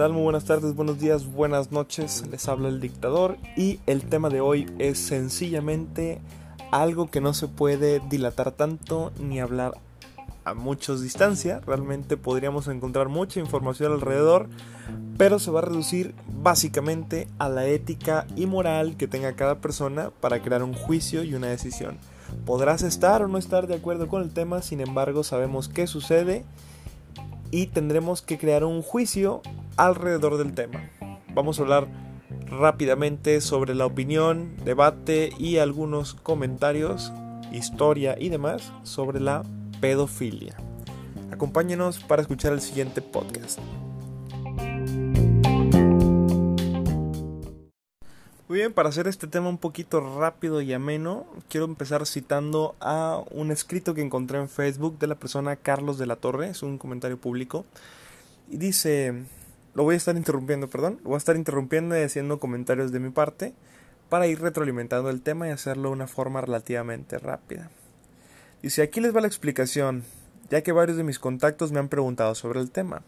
¿Qué tal? Muy buenas tardes, buenos días, buenas noches. Les habla el dictador y el tema de hoy es sencillamente algo que no se puede dilatar tanto ni hablar a muchos distancia. Realmente podríamos encontrar mucha información alrededor, pero se va a reducir básicamente a la ética y moral que tenga cada persona para crear un juicio y una decisión. Podrás estar o no estar de acuerdo con el tema, sin embargo sabemos qué sucede y tendremos que crear un juicio alrededor del tema. Vamos a hablar rápidamente sobre la opinión, debate y algunos comentarios, historia y demás sobre la pedofilia. Acompáñenos para escuchar el siguiente podcast. Muy bien, para hacer este tema un poquito rápido y ameno, quiero empezar citando a un escrito que encontré en Facebook de la persona Carlos de la Torre, es un comentario público, y dice, lo voy a estar interrumpiendo, perdón, lo voy a estar interrumpiendo y haciendo comentarios de mi parte para ir retroalimentando el tema y hacerlo de una forma relativamente rápida. Dice, aquí les va la explicación, ya que varios de mis contactos me han preguntado sobre el tema.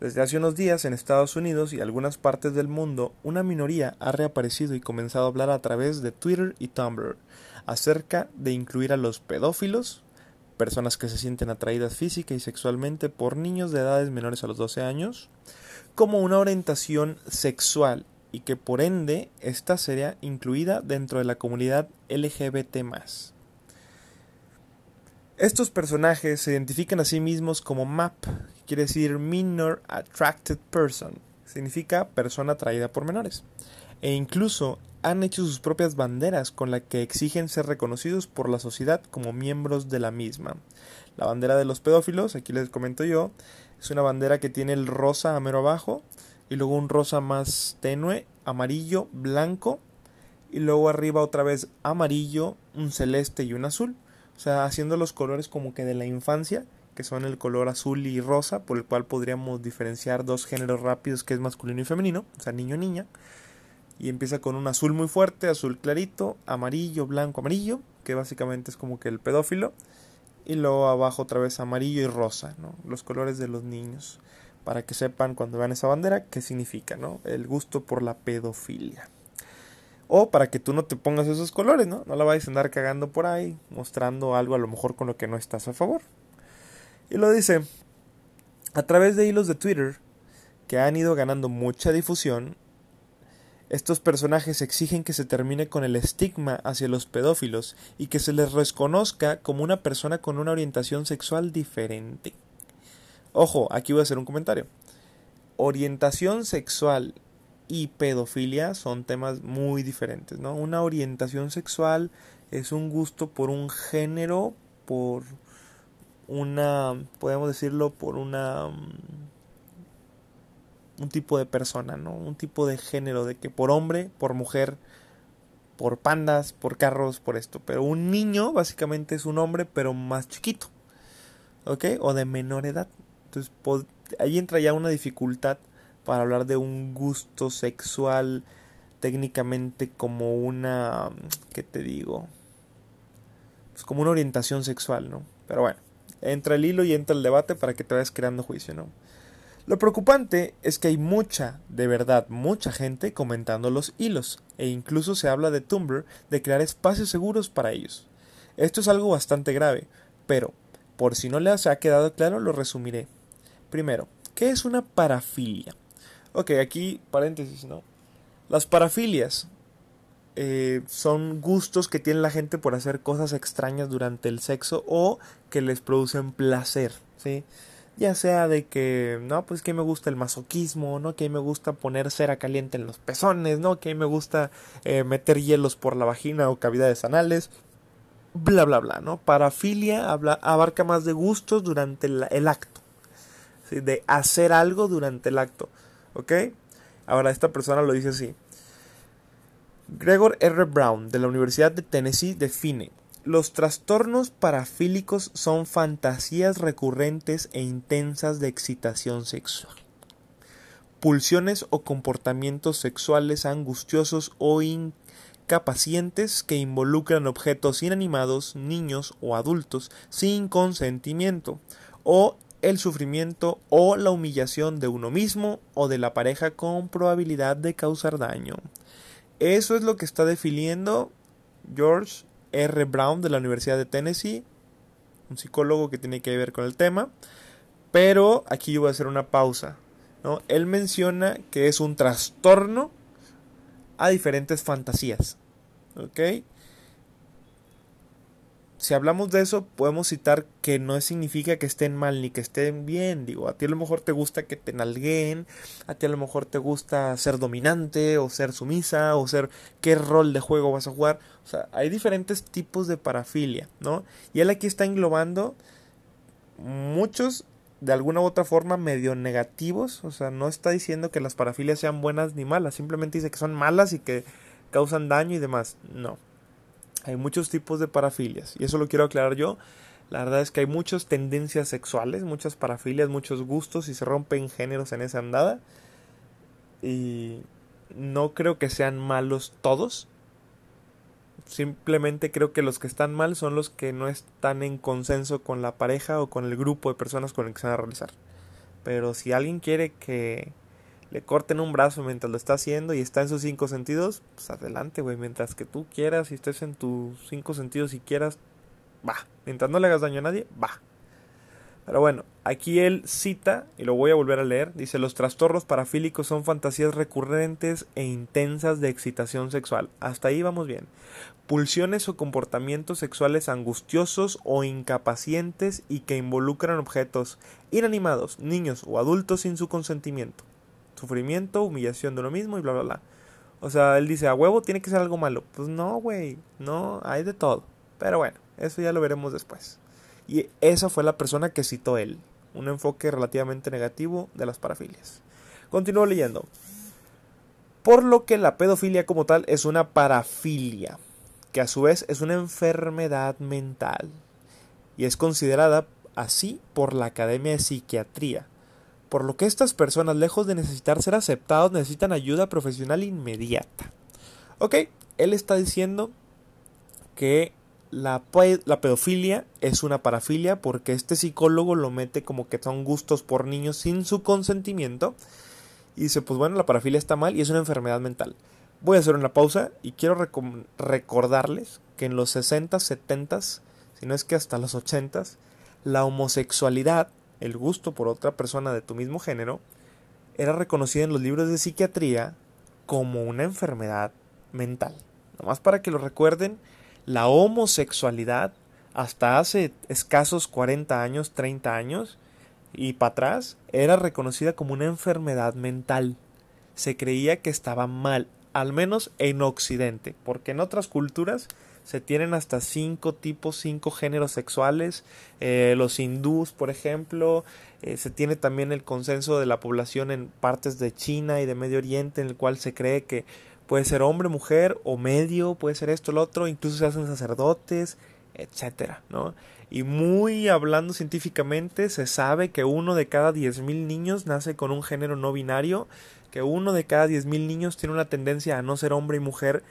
Desde hace unos días en Estados Unidos y algunas partes del mundo, una minoría ha reaparecido y comenzado a hablar a través de Twitter y Tumblr acerca de incluir a los pedófilos, personas que se sienten atraídas física y sexualmente por niños de edades menores a los 12 años, como una orientación sexual y que por ende esta sería incluida dentro de la comunidad LGBT. Estos personajes se identifican a sí mismos como MAP, quiere decir Minor Attracted Person, significa persona atraída por menores, e incluso han hecho sus propias banderas con las que exigen ser reconocidos por la sociedad como miembros de la misma. La bandera de los pedófilos, aquí les comento yo, es una bandera que tiene el rosa a mero abajo y luego un rosa más tenue, amarillo, blanco y luego arriba otra vez amarillo, un celeste y un azul. O sea, haciendo los colores como que de la infancia, que son el color azul y rosa, por el cual podríamos diferenciar dos géneros rápidos que es masculino y femenino, o sea, niño niña. Y empieza con un azul muy fuerte, azul clarito, amarillo, blanco, amarillo, que básicamente es como que el pedófilo. Y luego abajo otra vez amarillo y rosa, ¿no? Los colores de los niños. Para que sepan cuando vean esa bandera qué significa, ¿no? El gusto por la pedofilia. O para que tú no te pongas esos colores, ¿no? No la vayas a andar cagando por ahí, mostrando algo a lo mejor con lo que no estás a favor. Y lo dice, a través de hilos de Twitter, que han ido ganando mucha difusión, estos personajes exigen que se termine con el estigma hacia los pedófilos y que se les reconozca como una persona con una orientación sexual diferente. Ojo, aquí voy a hacer un comentario. Orientación sexual y pedofilia son temas muy diferentes, ¿no? Una orientación sexual es un gusto por un género, por una, podemos decirlo, por una mm, un tipo de persona, ¿no? Un tipo de género, de que por hombre, por mujer, por pandas, por carros, por esto. Pero un niño básicamente es un hombre, pero más chiquito, ¿ok? O de menor edad. Entonces, ahí entra ya una dificultad para hablar de un gusto sexual técnicamente como una, ¿qué te digo? Pues como una orientación sexual, ¿no? Pero bueno, entra el hilo y entra el debate para que te vayas creando juicio, ¿no? Lo preocupante es que hay mucha, de verdad, mucha gente comentando los hilos, e incluso se habla de Tumblr de crear espacios seguros para ellos. Esto es algo bastante grave, pero, por si no les ha quedado claro, lo resumiré. Primero, ¿qué es una parafilia? Ok, aquí paréntesis, ¿no? Las parafilias eh, son gustos que tiene la gente por hacer cosas extrañas durante el sexo o que les producen placer, ¿sí? Ya sea de que, no, pues que me gusta el masoquismo, ¿no? Que me gusta poner cera caliente en los pezones, ¿no? Que me gusta eh, meter hielos por la vagina o cavidades anales, bla, bla, bla, ¿no? Parafilia abarca más de gustos durante el, acto, ¿sí? De hacer algo durante el acto. ¿Ok? Ahora esta persona lo dice así. Gregor R. Brown de la Universidad de Tennessee define los trastornos parafílicos son fantasías recurrentes e intensas de excitación sexual. Pulsiones o comportamientos sexuales angustiosos o incapacientes que involucran objetos inanimados, niños o adultos sin consentimiento o el sufrimiento o la humillación de uno mismo o de la pareja con probabilidad de causar daño. Eso es lo que está definiendo George R. Brown de la Universidad de Tennessee, un psicólogo que tiene que ver con el tema. Pero aquí yo voy a hacer una pausa. ¿no? Él menciona que es un trastorno a diferentes fantasías. ¿Ok? Si hablamos de eso, podemos citar que no significa que estén mal ni que estén bien. Digo, a ti a lo mejor te gusta que te nalguen, a ti a lo mejor te gusta ser dominante o ser sumisa o ser qué rol de juego vas a jugar. O sea, hay diferentes tipos de parafilia, ¿no? Y él aquí está englobando muchos de alguna u otra forma medio negativos. O sea, no está diciendo que las parafilias sean buenas ni malas, simplemente dice que son malas y que causan daño y demás. No. Hay muchos tipos de parafilias y eso lo quiero aclarar yo. La verdad es que hay muchas tendencias sexuales, muchas parafilias, muchos gustos y se rompen géneros en esa andada. Y no creo que sean malos todos. Simplemente creo que los que están mal son los que no están en consenso con la pareja o con el grupo de personas con el que se van a realizar. Pero si alguien quiere que le corten un brazo mientras lo está haciendo y está en sus cinco sentidos, pues adelante, güey. Mientras que tú quieras y estés en tus cinco sentidos y quieras, va. Mientras no le hagas daño a nadie, va. Pero bueno, aquí él cita, y lo voy a volver a leer, dice, los trastornos parafílicos son fantasías recurrentes e intensas de excitación sexual. Hasta ahí vamos bien. Pulsiones o comportamientos sexuales angustiosos o incapacientes y que involucran objetos inanimados, niños o adultos sin su consentimiento sufrimiento, humillación de uno mismo y bla, bla, bla. O sea, él dice, a huevo tiene que ser algo malo. Pues no, güey, no, hay de todo. Pero bueno, eso ya lo veremos después. Y esa fue la persona que citó él. Un enfoque relativamente negativo de las parafilias. Continúo leyendo. Por lo que la pedofilia como tal es una parafilia, que a su vez es una enfermedad mental. Y es considerada así por la Academia de Psiquiatría por lo que estas personas, lejos de necesitar ser aceptados, necesitan ayuda profesional inmediata. Ok, él está diciendo que la, pedofilia es una parafilia porque este psicólogo lo mete como que son gustos por niños sin su consentimiento. Y dice, pues bueno, la parafilia está mal y es una enfermedad mental. Voy a hacer una pausa y quiero recordarles que en los 60, 70, si no es que hasta los 80, la homosexualidad el gusto por otra persona de tu mismo género, era reconocida en los libros de psiquiatría como una enfermedad mental. Nomás para que lo recuerden, la homosexualidad hasta hace escasos 40 años, 30 años y para atrás era reconocida como una enfermedad mental. Se creía que estaba mal, al menos en Occidente, porque en otras culturas se tienen hasta cinco tipos, cinco géneros sexuales. Eh, los hindús, por ejemplo, eh, se tiene también el consenso de la población en partes de China y de Medio Oriente, en el cual se cree que puede ser hombre, mujer o medio, puede ser esto, lo otro, incluso se hacen sacerdotes, etcétera, ¿no? Y muy hablando científicamente, se sabe que uno de cada diez mil niños nace con un género no binario, que uno de cada diez mil niños tiene una tendencia a no ser hombre y mujer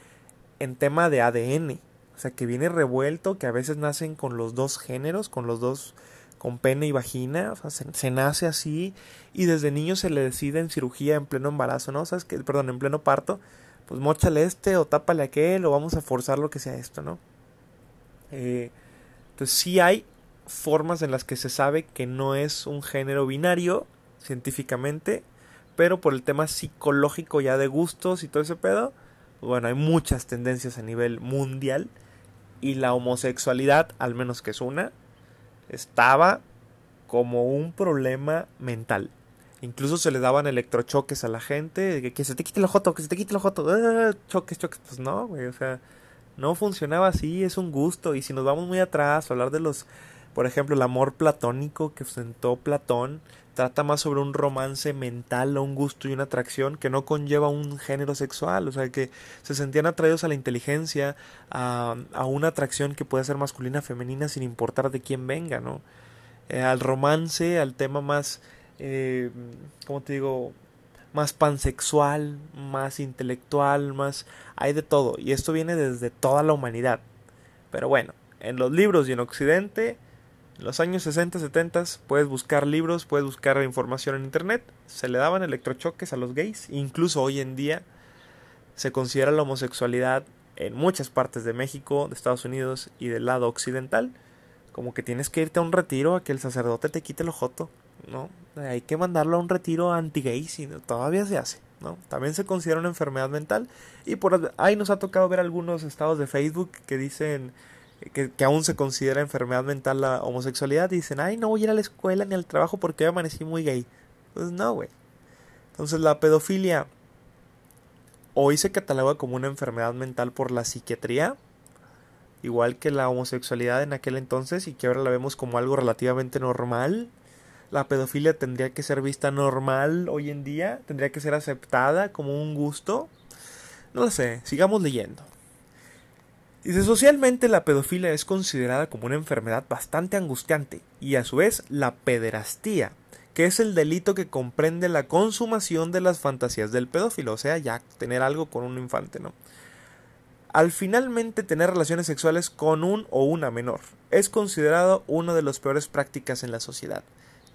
en tema de ADN, o sea, que viene revuelto, que a veces nacen con los dos géneros, con los dos, con pene y vagina, o sea, se, nace así y desde niño se le decide en cirugía en pleno embarazo, ¿no? ¿Sabes que Perdón, en pleno parto, pues mochale este o tápale aquel o vamos a forzar lo que sea esto, ¿no? Eh, entonces sí hay formas en las que se sabe que no es un género binario científicamente, pero por el tema psicológico ya de gustos y todo ese pedo, pues bueno, hay muchas tendencias a nivel mundial y la homosexualidad, al menos que es una, estaba como un problema mental. Incluso se le daban electrochoques a la gente, que, se te quite el joto, que se te quite el joto, ¡ah! choques, choques. Pues no, güey, o sea, no funcionaba así, es un gusto. Y si nos vamos muy atrás, hablar de los, por ejemplo, el amor platónico que sentó Platón, trata más sobre un romance mental o un gusto y una atracción que no conlleva un género sexual, o sea que se sentían atraídos a la inteligencia, a, una atracción que puede ser masculina femenina sin importar de quién venga, ¿no? Eh, al romance, al tema más, eh, ¿cómo te digo? más pansexual, más intelectual, más... hay de todo, y esto viene desde toda la humanidad. Pero bueno, en los libros y en Occidente En los años 60, 70 puedes buscar libros, puedes buscar información en internet. Se le daban electrochoques a los gays. Incluso hoy en día se considera la homosexualidad en muchas partes de México, de Estados Unidos y del lado occidental. Como que tienes que irte a un retiro a que el sacerdote te quite el ojoto. ¿no? Hay que mandarlo a un retiro anti-gay, todavía se hace. ¿no? También se considera una enfermedad mental. Y por ahí nos ha tocado ver algunos estados de Facebook que dicen que, aún se considera enfermedad mental la homosexualidad. Y dicen, ay, no voy a ir a la escuela ni al trabajo porque hoy amanecí muy gay. Pues no, güey. Entonces la pedofilia hoy se cataloga como una enfermedad mental por la psiquiatría. Igual que la homosexualidad en aquel entonces y que ahora la vemos como algo relativamente normal la pedofilia tendría que ser vista normal hoy en día, tendría que ser aceptada como un gusto. No lo sé, sigamos leyendo. Dice, socialmente la pedofilia es considerada como una enfermedad bastante angustiante y a su vez la pederastía, que es el delito que comprende la consumación de las fantasías del pedófilo, o sea, ya tener algo con un infante, ¿no? Al finalmente tener relaciones sexuales con un o una menor, es considerado una de las peores prácticas en la sociedad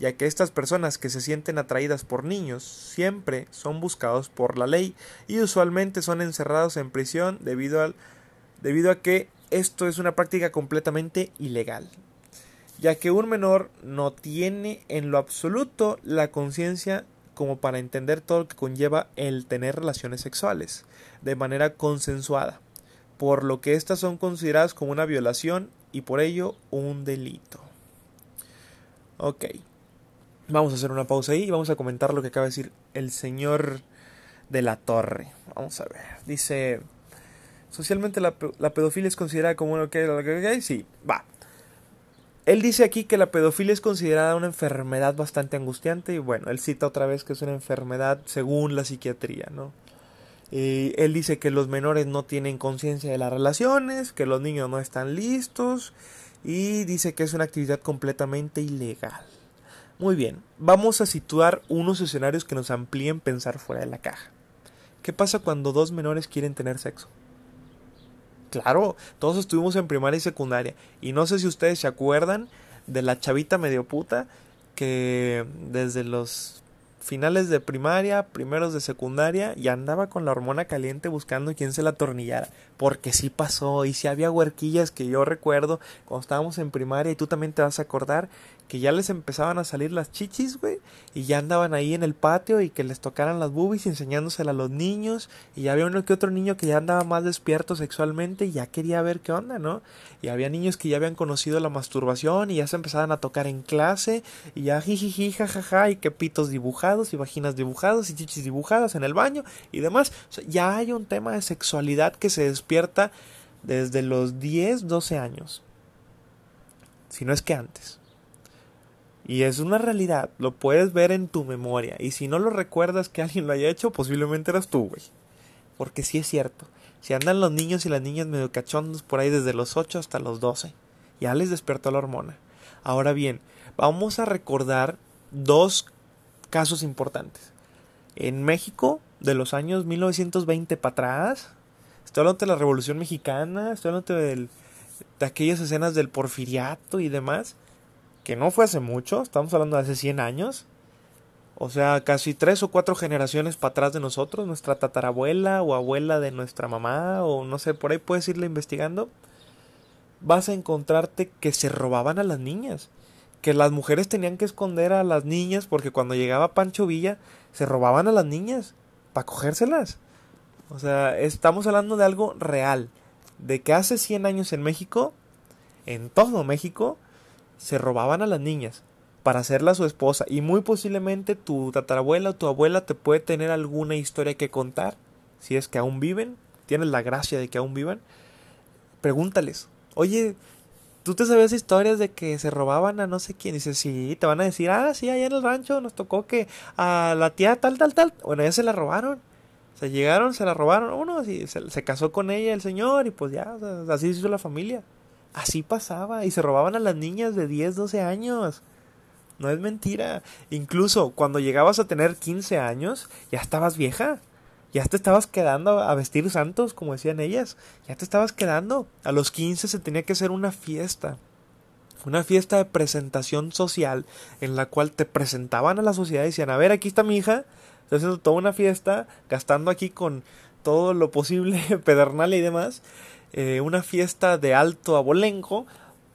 ya que estas personas que se sienten atraídas por niños siempre son buscados por la ley y usualmente son encerrados en prisión debido, al, debido a que esto es una práctica completamente ilegal, ya que un menor no tiene en lo absoluto la conciencia como para entender todo lo que conlleva el tener relaciones sexuales de manera consensuada, por lo que éstas son consideradas como una violación y por ello un delito. Ok. Vamos a hacer una pausa ahí y vamos a comentar lo que acaba de decir el señor de la torre. Vamos a ver. Dice, socialmente la, pedofilia es considerada como una... que sí, va. Él dice aquí que la pedofilia es considerada una enfermedad bastante angustiante y bueno, él cita otra vez que es una enfermedad según la psiquiatría, ¿no? Y él dice que los menores no tienen conciencia de las relaciones, que los niños no están listos y dice que es una actividad completamente ilegal. Muy bien, vamos a situar unos escenarios que nos amplíen pensar fuera de la caja. ¿Qué pasa cuando dos menores quieren tener sexo? Claro, todos estuvimos en primaria y secundaria. Y no sé si ustedes se acuerdan de la chavita medio puta que desde los finales de primaria, primeros de secundaria, y andaba con la hormona caliente buscando quién se la atornillara. Porque sí pasó, y si había huerquillas que yo recuerdo cuando estábamos en primaria, y tú también te vas a acordar, que ya les empezaban a salir las chichis, güey, y ya andaban ahí en el patio y que les tocaran las boobies enseñándosela a los niños, y ya había uno que otro niño que ya andaba más despierto sexualmente y ya quería ver qué onda, ¿no? Y había niños que ya habían conocido la masturbación y ya se empezaban a tocar en clase, y ya jijiji, jajaja, y que pitos dibujados y vaginas dibujados y chichis dibujadas en el baño y demás. Ya hay un tema de sexualidad que se despierta desde los 10, 12 años. Si no es que antes. Y es una realidad, lo puedes ver en tu memoria. Y si no lo recuerdas que alguien lo haya hecho, posiblemente eras tú, güey. Porque sí es cierto. Si andan los niños y las niñas medio cachondos por ahí desde los 8 hasta los 12, ya les despertó la hormona. Ahora bien, vamos a recordar dos casos importantes. En México, de los años 1920 para atrás, estoy hablando de la Revolución Mexicana, estoy hablando de aquellas escenas del porfiriato y demás que no fue hace mucho, estamos hablando de hace 100 años, o sea, casi tres o cuatro generaciones para atrás de nosotros, nuestra tatarabuela o abuela de nuestra mamá, o no sé, por ahí puedes irle investigando, vas a encontrarte que se robaban a las niñas, que las mujeres tenían que esconder a las niñas porque cuando llegaba Pancho Villa se robaban a las niñas para cogérselas. O sea, estamos hablando de algo real, de que hace 100 años en México, en todo México, se robaban a las niñas para hacerla su esposa y muy posiblemente tu tatarabuela o tu abuela te puede tener alguna historia que contar, si es que aún viven, tienes la gracia de que aún vivan, pregúntales, oye, ¿tú te sabías historias de que se robaban a no sé quién? Dices, sí, te van a decir, ah, sí, allá en el rancho nos tocó que a la tía tal, tal, tal, bueno, ya se la robaron. Se llegaron, se la robaron uno, y se, se casó con ella el señor y pues ya, así hizo la familia. Así pasaba y se robaban a las niñas de 10, 12 años. No es mentira. Incluso cuando llegabas a tener 15 años, ya estabas vieja. Ya te estabas quedando a vestir santos, como decían ellas. Ya te estabas quedando. A los 15 se tenía que hacer una fiesta. Una fiesta de presentación social en la cual te presentaban a la sociedad y decían, a ver, aquí está mi hija, estoy haciendo toda una fiesta, gastando aquí con todo lo posible, pedernal y demás, eh, una fiesta de alto abolengo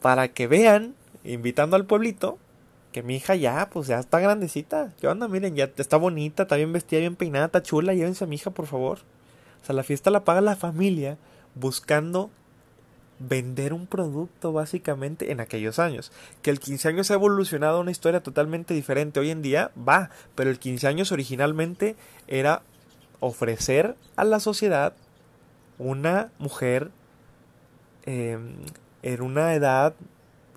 para que vean, invitando al pueblito, que mi hija ya, pues ya está grandecita. ¿Qué onda? Miren, ya está bonita, está bien vestida, bien peinada, está chula, llévense a mi hija, por favor. O sea, la fiesta la paga la familia buscando vender un producto básicamente en aquellos años. Que el 15 años ha evolucionado a una historia totalmente diferente. Hoy en día va, pero el 15 años originalmente era ofrecer a la sociedad una mujer em, en una edad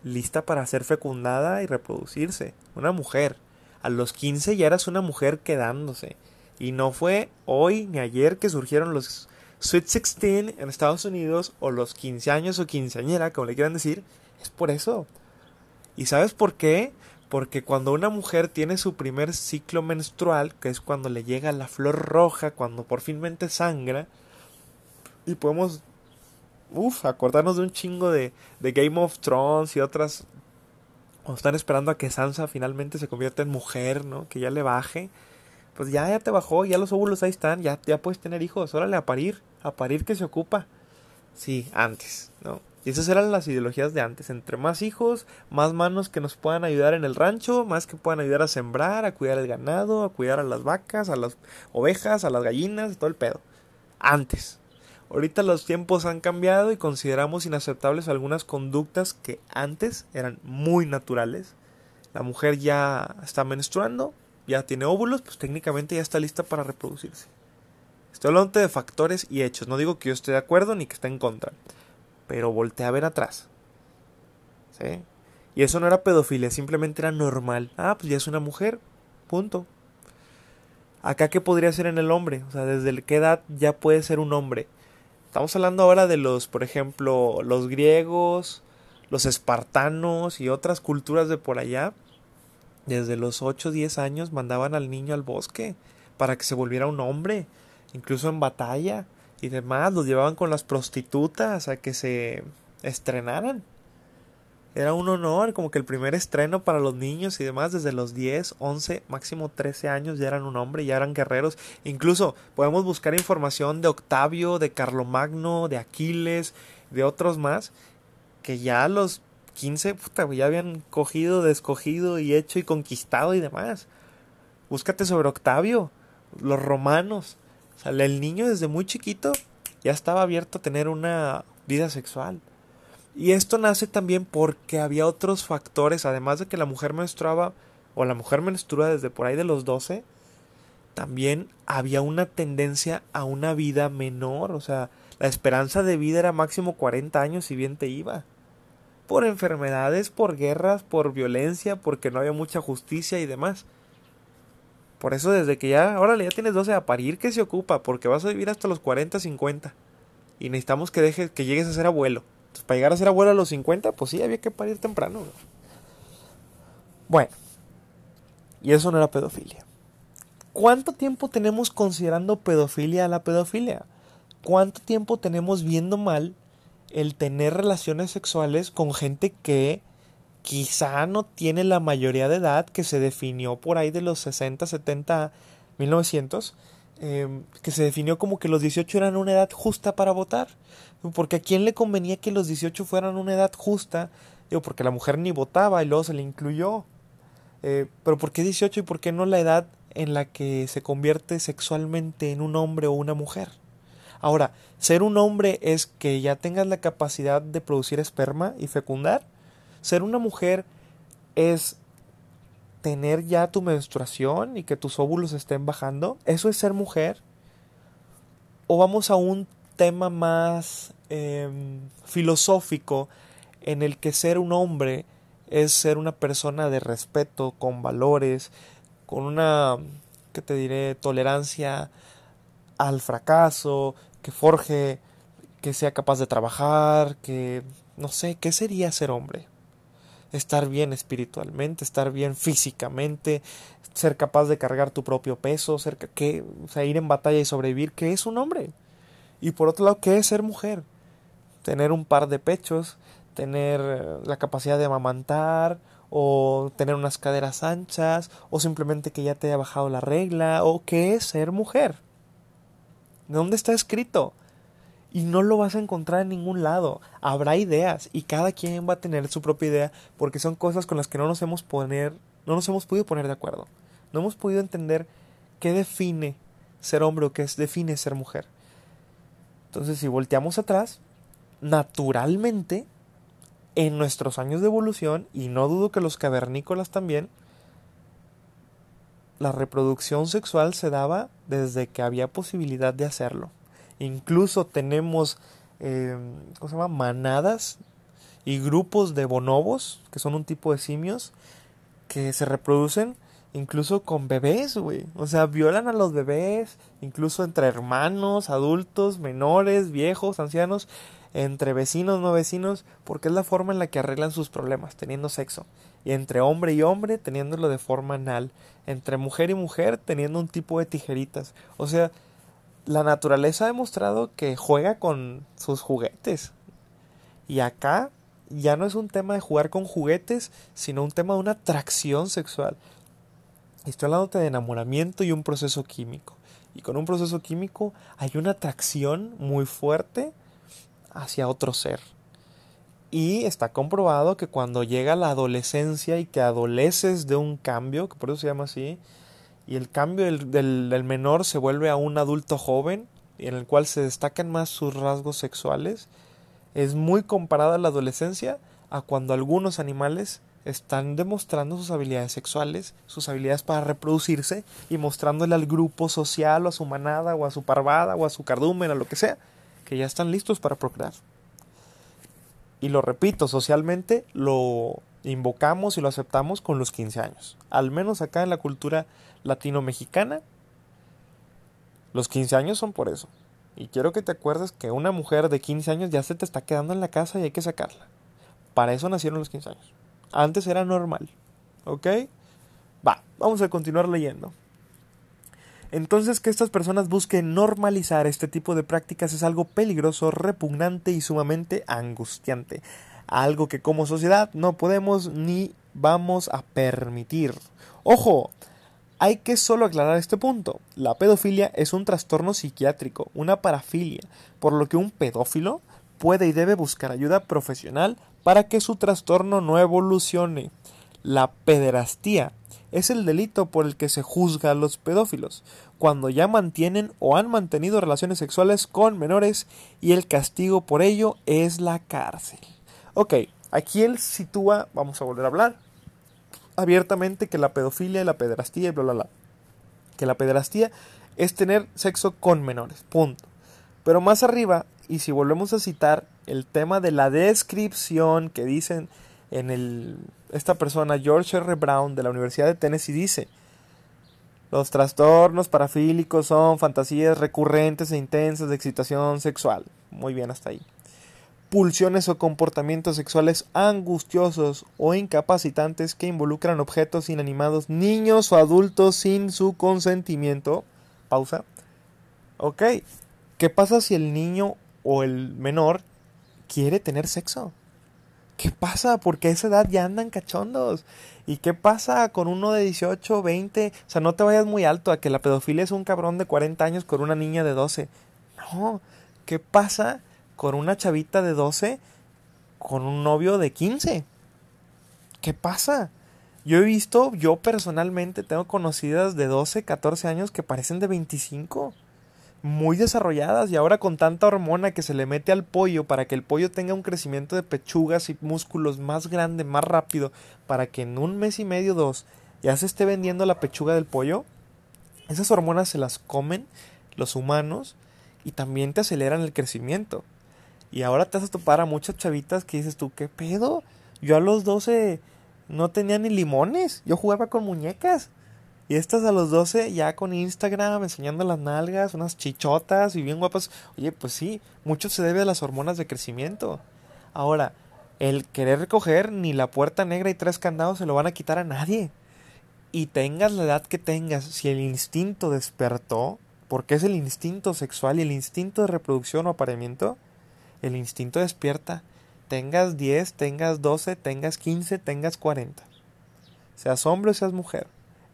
lista para ser fecundada y reproducirse. Una mujer. A los 15 ya eras una mujer quedándose. Y no fue hoy ni ayer que surgieron los Sweet 16 en Estados Unidos o los 15 años o quinceañera, como le quieran decir. Es por eso. ¿Y sabes por qué? Porque cuando una mujer tiene su primer ciclo menstrual, que es cuando le llega la flor roja, cuando por finmente sangra, y podemos uf, acordarnos de un chingo de, de Game of Thrones y otras. Cuando están esperando a que Sansa finalmente se convierta en mujer, ¿no? Que ya le baje. Pues ya, ya te bajó, ya los óvulos ahí están, ya, ya puedes tener hijos, órale a parir, a parir que se ocupa. Sí, antes, ¿no? Y esas eran las ideologías de antes. Entre más hijos, más manos que nos puedan ayudar en el rancho, más que puedan ayudar a sembrar, a cuidar el ganado, a cuidar a las vacas, a las ovejas, a las gallinas, todo el pedo. Antes. Ahorita los tiempos han cambiado y consideramos inaceptables algunas conductas que antes eran muy naturales. La mujer ya está menstruando, ya tiene óvulos, pues técnicamente ya está lista para reproducirse. Estoy hablando de factores y hechos. No digo que yo esté de acuerdo ni que esté en contra. Pero voltea a ver atrás. ¿Sí? Y eso no era pedofilia, simplemente era normal. Ah, pues ya es una mujer. Punto. Acá, ¿qué podría ser en el hombre? O sea, ¿desde qué edad ya puede ser un hombre? Estamos hablando ahora de los, por ejemplo, los griegos, los espartanos y otras culturas de por allá. Desde los 8 o 10 años mandaban al niño al bosque para que se volviera un hombre, incluso en batalla y demás. Los llevaban con las prostitutas a que se estrenaran era un honor, como que el primer estreno para los niños y demás, desde los 10, 11, máximo 13 años ya eran un hombre, ya eran guerreros. Incluso podemos buscar información de Octavio, de Carlomagno, de Aquiles, de otros más, que ya a los 15 puta, ya habían cogido, descogido y hecho y conquistado y demás. Búscate sobre Octavio, los romanos. O sea, el niño desde muy chiquito ya estaba abierto a tener una vida sexual. Y esto nace también porque había otros factores, además de que la mujer menstruaba, o la mujer menstrua desde por ahí de los 12, también había una tendencia a una vida menor, o sea, la esperanza de vida era máximo 40 años si bien te iba. Por enfermedades, por guerras, por violencia, porque no había mucha justicia y demás. Por eso desde que ya, órale, ya tienes 12 a parir, que se ocupa? Porque vas a vivir hasta los 40, 50. Y necesitamos que dejes, que llegues a ser abuelo. Pues, para llegar a ser abuelo a los 50, pues sí, había que parir temprano. Bueno, y eso no era pedofilia. ¿Cuánto tiempo tenemos considerando pedofilia a la pedofilia? ¿Cuánto tiempo tenemos viendo mal el tener relaciones sexuales con gente que quizá no tiene la mayoría de edad que se definió por ahí de los 60, 70, 1900? Que se definió como que los 18 eran una edad justa para votar. Porque a quién le convenía que los 18 fueran una edad justa. Digo, porque la mujer ni votaba y luego se le incluyó. Eh, pero ¿por qué 18 y por qué no la edad en la que se convierte sexualmente en un hombre o una mujer? Ahora, ser un hombre es que ya tengas la capacidad de producir esperma y fecundar. Ser una mujer es tener ya tu menstruación y que tus óvulos estén bajando. ¿Eso es ser mujer? ¿O vamos a un tema más em, filosófico en el que ser un hombre es ser una persona de respeto, con valores, con una, ¿qué te diré?, tolerancia al fracaso, que forje, que sea capaz de trabajar, que, no sé, ¿qué sería ser hombre? Estar bien espiritualmente, estar bien físicamente, ser capaz de cargar tu propio peso, ser que, ir en batalla y sobrevivir, que es un hombre. Y por otro lado, ¿qué es ser mujer? Tener un par de pechos, tener la capacidad de amamantar, o tener unas caderas anchas, o simplemente que ya te haya bajado la regla, o qué es ser mujer. ¿De dónde está escrito? Y no lo vas a encontrar en ningún lado. Habrá ideas y cada quien va a tener su propia idea porque son cosas con las que no nos hemos poner, no nos hemos podido poner de acuerdo. No hemos podido entender qué define ser hombre o qué define ser mujer. Entonces, si volteamos atrás, naturalmente, en nuestros años de evolución, y no dudo que los cavernícolas también, la reproducción sexual se daba desde que había posibilidad de hacerlo. Incluso tenemos eh, ¿cómo se llama? manadas y grupos de bonobos, que son un tipo de simios, que se reproducen incluso con bebés, güey. O sea, violan a los bebés, incluso entre hermanos, adultos, menores, viejos, ancianos, entre vecinos, no vecinos, porque es la forma en la que arreglan sus problemas, teniendo sexo. Y entre hombre y hombre, teniéndolo de forma anal. Entre mujer y mujer, teniendo un tipo de tijeritas. O sea, la naturaleza ha demostrado que juega con sus juguetes. Y acá ya no es un tema de jugar con juguetes, sino un tema de una atracción sexual. Estoy hablando de enamoramiento y un proceso químico. Y con un proceso químico hay una atracción muy fuerte hacia otro ser. Y está comprobado que cuando llega la adolescencia y que adoleces de un cambio, que por eso se llama así, y el cambio del, del, menor se vuelve a un adulto joven, en el cual se destacan más sus rasgos sexuales, es muy comparada a la adolescencia a cuando algunos animales están demostrando sus habilidades sexuales, sus habilidades para reproducirse y mostrándole al grupo social o a su manada o a su parvada o a su cardumen o lo que sea, que ya están listos para procrear. Y lo repito, socialmente lo invocamos y lo aceptamos con los 15 años. Al menos acá en la cultura latino-mexicana, los 15 años son por eso. Y quiero que te acuerdes que una mujer de 15 años ya se te está quedando en la casa y hay que sacarla. Para eso nacieron los 15 años. Antes era normal. ¿Ok? Va, vamos a continuar leyendo. Entonces que estas personas busquen normalizar este tipo de prácticas es algo peligroso, repugnante y sumamente angustiante. Algo que como sociedad no podemos ni vamos a permitir. Ojo, hay que solo aclarar este punto. La pedofilia es un trastorno psiquiátrico, una parafilia, por lo que un pedófilo puede y debe buscar ayuda profesional para que su trastorno no evolucione. La pederastía es el delito por el que se juzga a los pedófilos, cuando ya mantienen o han mantenido relaciones sexuales con menores y el castigo por ello es la cárcel. Ok, aquí él sitúa, vamos a volver a hablar, abiertamente que la pedofilia y la pederastía y bla bla bla. Que la pederastía es tener sexo con menores, punto. Pero más arriba, y si volvemos a citar el tema de la descripción que dicen en el esta persona George R. Brown de la Universidad de Tennessee dice los trastornos parafílicos son fantasías recurrentes e intensas de excitación sexual. Muy bien hasta ahí. Pulsiones o comportamientos sexuales angustiosos o incapacitantes que involucran objetos inanimados, niños o adultos sin su consentimiento. Pausa. Ok. ¿Qué pasa si el niño o el menor quiere tener sexo? ¿Qué pasa? Porque a esa edad ya andan cachondos. ¿Y qué pasa con uno de 18, 20? O sea, no te vayas muy alto a que la pedofilia es un cabrón de 40 años con una niña de 12. No. ¿Qué pasa con una chavita de 12 con un novio de 15? ¿Qué pasa? Yo he visto, yo personalmente tengo conocidas de 12, 14 años que parecen de 25 muy desarrolladas y ahora con tanta hormona que se le mete al pollo para que el pollo tenga un crecimiento de pechugas y músculos más grande, más rápido, para que en un mes y medio, dos, ya se esté vendiendo la pechuga del pollo, esas hormonas se las comen los humanos y también te aceleran el crecimiento. Y ahora te vas a topar a muchas chavitas que dices tú, ¿qué pedo? Yo a los 12 no tenía ni limones, yo jugaba con muñecas. Y estas a los 12 ya con Instagram enseñando las nalgas, unas chichotas y bien guapas. Oye, pues sí, mucho se debe a las hormonas de crecimiento. Ahora, el querer recoger ni la puerta negra y tres candados se lo van a quitar a nadie. Y tengas la edad que tengas, si el instinto despertó, porque es el instinto sexual y el instinto de reproducción o apareamiento, el instinto despierta tengas 10, tengas 12, tengas 15, tengas 40. Seas hombre o seas mujer.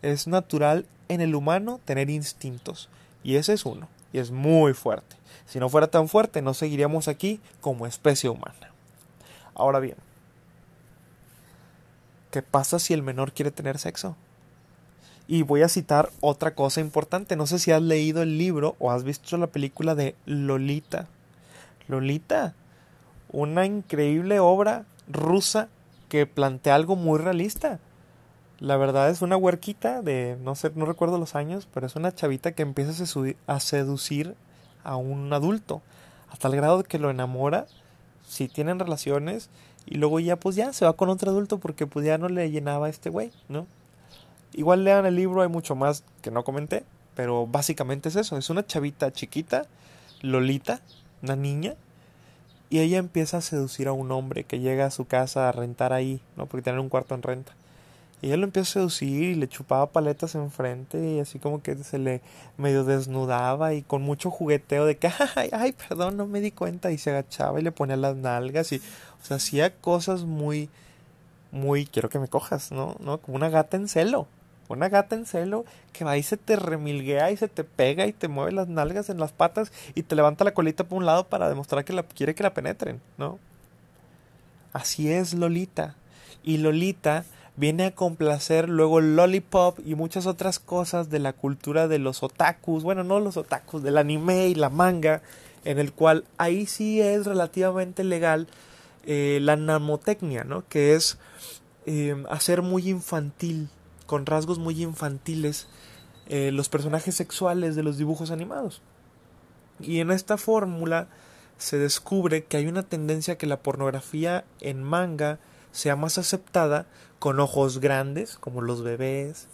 Es natural en el humano tener instintos. Y ese es uno. Y es muy fuerte. Si no fuera tan fuerte, no seguiríamos aquí como especie humana. Ahora bien, ¿qué pasa si el menor quiere tener sexo? Y voy a citar otra cosa importante. No sé si has leído el libro o has visto la película de Lolita. Lolita, una increíble obra rusa que plantea algo muy realista. La verdad es una huerquita de, no sé, no recuerdo los años, pero es una chavita que empieza a seducir a un adulto, hasta el grado de que lo enamora, si tienen relaciones, y luego ya pues ya se va con otro adulto porque pues ya no le llenaba a este güey, ¿no? Igual lean el libro, hay mucho más que no comenté, pero básicamente es eso, es una chavita chiquita, Lolita, una niña, y ella empieza a seducir a un hombre que llega a su casa a rentar ahí, ¿no? Porque tiene un cuarto en renta. Y ella lo empieza a seducir y le chupaba paletas enfrente y así como que se le medio desnudaba y con mucho jugueteo de que, ay, ay, perdón, no me di cuenta y se agachaba y le ponía las nalgas y, o sea, hacía cosas muy, muy, quiero que me cojas, ¿no? ¿no? Como una gata en celo. Una gata en celo que va y se te remilguea y se te pega y te mueve las nalgas en las patas y te levanta la colita por un lado para demostrar que la, quiere que la penetren, ¿no? Así es Lolita. Y Lolita viene a complacer luego lollipop y muchas otras cosas de la cultura de los otakus, bueno, no los otakus, del anime y la manga, en el cual ahí sí es relativamente legal eh, la namotecnia, ¿no? Que es eh, hacer muy infantil, con rasgos muy infantiles, eh, los personajes sexuales de los dibujos animados. Y en esta fórmula se descubre que hay una tendencia que la pornografía en manga sea más aceptada con ojos grandes, como los bebés,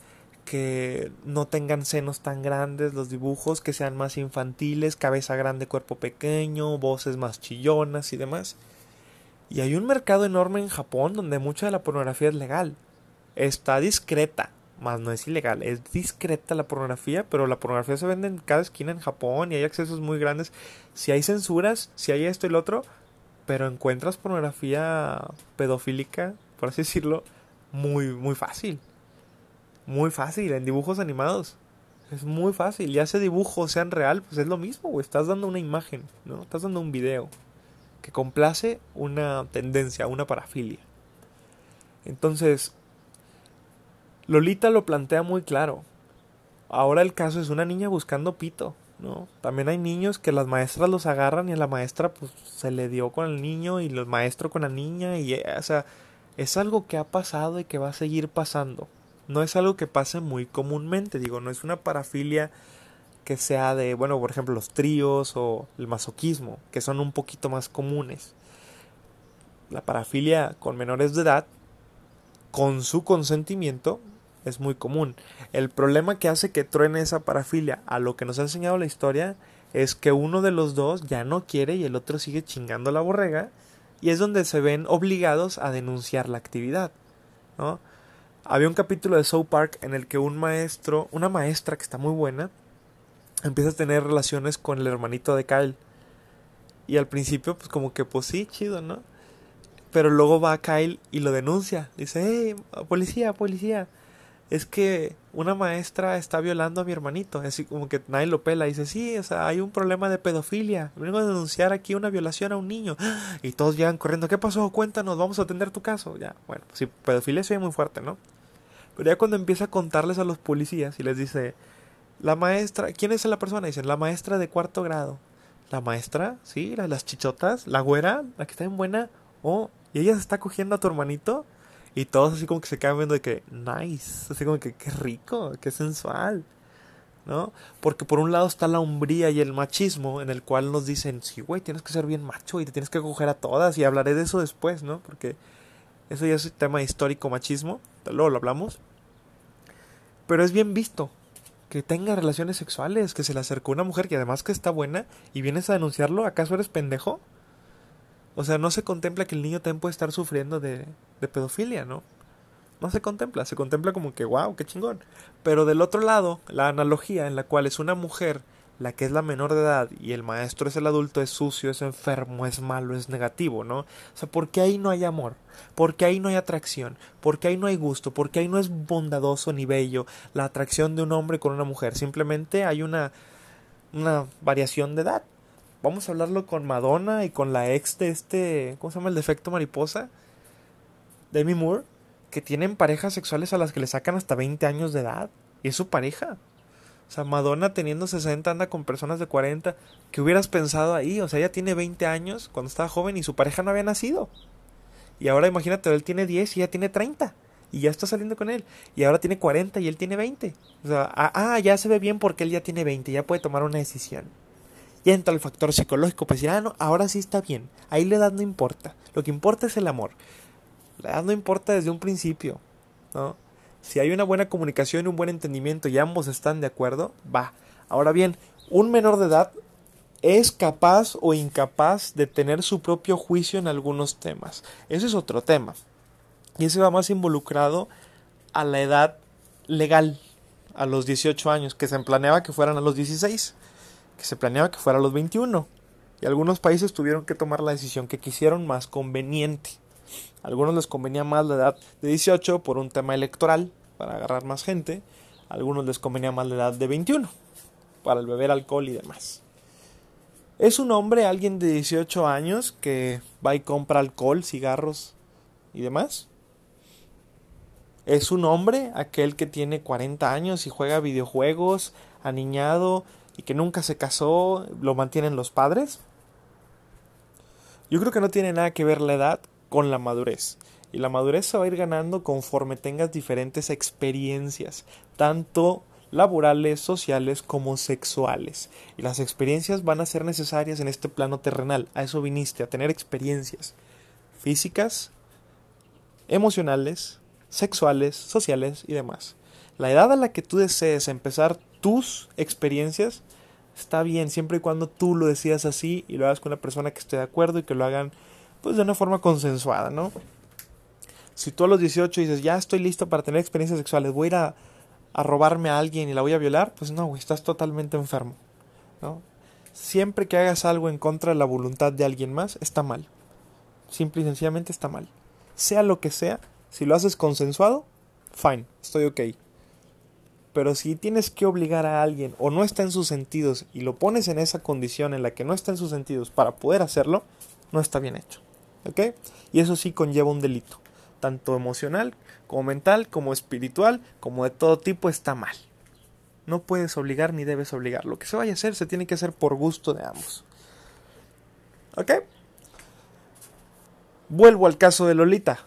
que no tengan senos tan grandes los dibujos, que sean más infantiles, cabeza grande, cuerpo pequeño, voces más chillonas y demás. Y hay un mercado enorme en Japón donde mucha de la pornografía es legal. Está discreta, más no es ilegal, es discreta la pornografía, pero la pornografía se vende en cada esquina en Japón y hay accesos muy grandes. Si hay censuras, si hay esto y lo otro, pero encuentras pornografía pedofílica, por así decirlo, muy, muy fácil. Muy fácil, en dibujos animados. Es muy fácil. Ya ese dibujo sean real, pues es lo mismo. Estás dando una imagen, ¿no? Estás dando un video que complace una tendencia, una parafilia. Entonces, Lolita lo plantea muy claro. Ahora el caso es una niña buscando pito. ¿no? También hay niños que las maestras los agarran y a la maestra pues se le dio con el niño y el maestro con la niña y eh, o sea, es algo que ha pasado y que va a seguir pasando. No es algo que pase muy comúnmente, digo, no es una parafilia que sea de, bueno, por ejemplo, los tríos o el masoquismo, que son un poquito más comunes. La parafilia con menores de edad, con su consentimiento, es muy común. El problema que hace que truene esa parafilia a lo que nos ha enseñado la historia es que uno de los dos ya no quiere y el otro sigue chingando la borrega y es donde se ven obligados a denunciar la actividad, ¿no? Había un capítulo de South Park en el que un maestro, una maestra que está muy buena, empieza a tener relaciones con el hermanito de Kyle. Y al principio, pues como que, pues sí, chido, ¿no? Pero luego va Kyle y lo denuncia. Dice, hey, policía, policía es que una maestra está violando a mi hermanito. Así como que nadie lo pela. Y dice, sí, o sea, hay un problema de pedofilia. Vengo a denunciar aquí una violación a un niño. Y todos llegan corriendo. ¿Qué pasó? Cuéntanos, vamos a atender tu caso. Ya, bueno, sí, pedofilia se muy fuerte, ¿no? Pero ya cuando empieza a contarles a los policías y les dice, la maestra, ¿quién es la persona? Dicen, la maestra de cuarto grado. La maestra, sí, las, chichotas, la güera, la que está en buena. Oh, y ella se está cogiendo a tu hermanito. Y todos así como que se quedan viendo de que, nice, así como que, qué rico, qué sensual, ¿no? Porque por un lado está la hombría y el machismo, en el cual nos dicen, sí, güey, tienes que ser bien macho y te tienes que coger a todas, y hablaré de eso después, ¿no? Porque eso ya es un tema histórico machismo, luego lo hablamos. Pero es bien visto que tenga relaciones sexuales, que se le acercó una mujer que además que está buena y vienes a denunciarlo, ¿acaso eres pendejo? O sea, no se contempla que el niño también puede estar sufriendo de, pedofilia, ¿no? No se contempla, se contempla como que, wow, qué chingón. Pero del otro lado, la analogía en la cual es una mujer la que es la menor de edad y el maestro es el adulto, es sucio, es enfermo, es malo, es negativo, ¿no? O sea, porque ahí no hay amor, porque ahí no hay atracción, porque ahí no hay gusto, porque ahí no es bondadoso ni bello la atracción de un hombre con una mujer, simplemente hay una, una variación de edad. Vamos a hablarlo con Madonna y con la ex de este, ¿cómo se llama? El defecto mariposa, Demi Moore, que tienen parejas sexuales a las que le sacan hasta 20 años de edad, y es su pareja. O sea, Madonna teniendo 60 anda con personas de 40. ¿Qué hubieras pensado ahí? O sea, ella tiene 20 años cuando estaba joven y su pareja no había nacido. Y ahora imagínate, él tiene 10 y ella tiene 30. Y ya está saliendo con él. Y ahora tiene 40 y él tiene 20. O sea, ah, ah, ya se ve bien porque él ya tiene 20. Ya puede tomar una decisión. Y entra el factor psicológico. Pues decir, ah, no, ahora sí está bien. Ahí la edad no importa. Lo que importa es el amor. La edad no importa desde un principio. ¿No? Si hay una buena comunicación un buen entendimiento y ambos están de acuerdo, va. Ahora bien, un menor de edad es capaz o incapaz de tener su propio juicio en algunos temas. Ese es otro tema. Y ese va más involucrado a la edad legal, a los 18 años, que se planeaba que fueran a los 16, que se planeaba que fuera a los 21. Y algunos países tuvieron que tomar la decisión que quisieron más conveniente algunos les convenía más la edad de 18 por un tema electoral, para agarrar más gente. algunos les convenía más la edad de 21, para el beber alcohol y demás. Es un hombre, alguien de 18 años, que va y compra alcohol, cigarros y demás. Es un hombre, aquel que tiene 40 años y juega videojuegos, aniñado y que nunca se casó, lo mantienen los padres. Yo creo que no tiene nada que ver la edad con la madurez. Y la madurez se va a ir ganando conforme tengas diferentes experiencias, tanto laborales, sociales como sexuales. Y las experiencias van a ser necesarias en este plano terrenal. A eso viniste, a tener experiencias físicas, emocionales, sexuales, sociales y demás. La edad a la que tú desees empezar tus experiencias está bien, siempre y cuando tú lo decidas así y lo hagas con la persona que esté de acuerdo y que lo hagan pues de una forma consensuada, ¿no? Si tú a los 18 dices, ya estoy listo para tener experiencias sexuales, voy a ir a, a robarme a alguien y la voy a violar, pues no, güey, estás totalmente enfermo, ¿no? Siempre que hagas algo en contra de la voluntad de alguien más, está mal. Simple y sencillamente está mal. Sea lo que sea, si lo haces consensuado, fine, estoy ok. Pero si tienes que obligar a alguien o no está en sus sentidos y lo pones en esa condición en la que no está en sus sentidos para poder hacerlo, no está bien hecho. ¿Ok? Y eso sí conlleva un delito, tanto emocional como mental, como espiritual, como de todo tipo, está mal. No puedes obligar ni debes obligar. Lo que se vaya a hacer se tiene que hacer por gusto de ambos. ¿Ok? Vuelvo al caso de Lolita.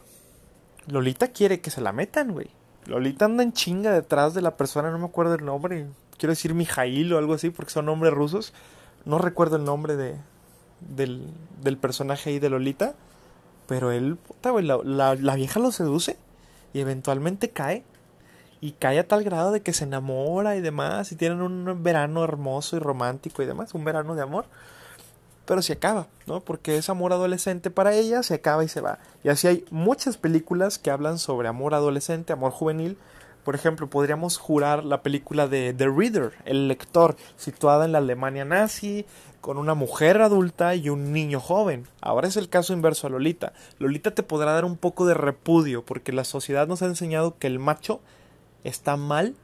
Lolita quiere que se la metan, güey. Lolita anda en chinga detrás de la persona, no me acuerdo el nombre. Quiero decir Mijail o algo así, porque son nombres rusos. No recuerdo el nombre de, del, del personaje ahí de Lolita. Pero él, puta, la, la, vieja lo seduce y eventualmente cae. Y cae a tal grado de que se enamora y demás. Y tienen un verano hermoso y romántico y demás. Un verano de amor. Pero se acaba, ¿no? Porque es amor adolescente para ella, se acaba y se va. Y así hay muchas películas que hablan sobre amor adolescente, amor juvenil. Por ejemplo, podríamos jurar la película de The Reader, el lector, situada en la Alemania nazi, con una mujer adulta y un niño joven. Ahora es el caso inverso a Lolita. Lolita te podrá dar un poco de repudio porque la sociedad nos ha enseñado que el macho está mal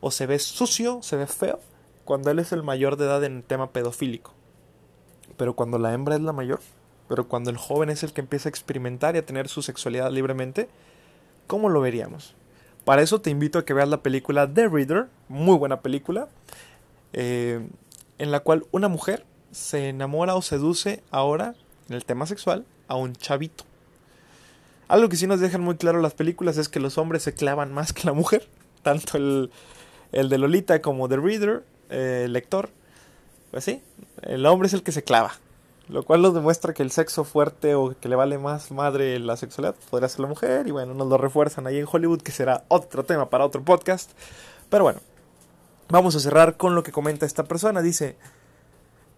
o se ve sucio, se ve feo cuando él es el mayor de edad en el tema pedofílico. Pero cuando la hembra es la mayor, pero cuando el joven es el que empieza a experimentar y a tener su sexualidad libremente, ¿cómo lo veríamos? Para eso te invito a que veas la película The Reader, muy buena película. Eh, en la cual una mujer se enamora o seduce ahora, en el tema sexual, a un chavito. Algo que sí nos dejan muy claro las películas es que los hombres se clavan más que la mujer, tanto el, el de Lolita como The Reader, eh, el lector. Pues sí, el hombre es el que se clava, lo cual nos demuestra que el sexo fuerte o que le vale más madre la sexualidad podría ser la mujer y bueno, nos lo refuerzan ahí en Hollywood que será otro tema para otro podcast. Pero bueno, Vamos a cerrar con lo que comenta esta persona. Dice,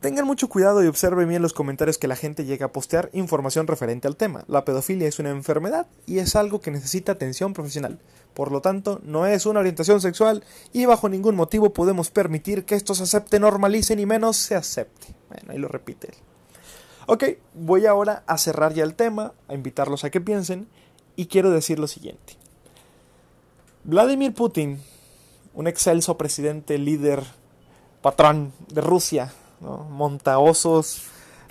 Tengan mucho cuidado y observen bien los comentarios que la gente llega a postear información referente al tema. La pedofilia es una enfermedad y es algo que necesita atención profesional. Por lo tanto, no es una orientación sexual y bajo ningún motivo podemos permitir que esto se acepte, normalice ni menos se acepte. Bueno, ahí lo repite él. Ok, voy ahora a cerrar ya el tema, a invitarlos a que piensen y quiero decir lo siguiente. Vladimir Putin, un excelso presidente, líder, patrón de Rusia, montaosos,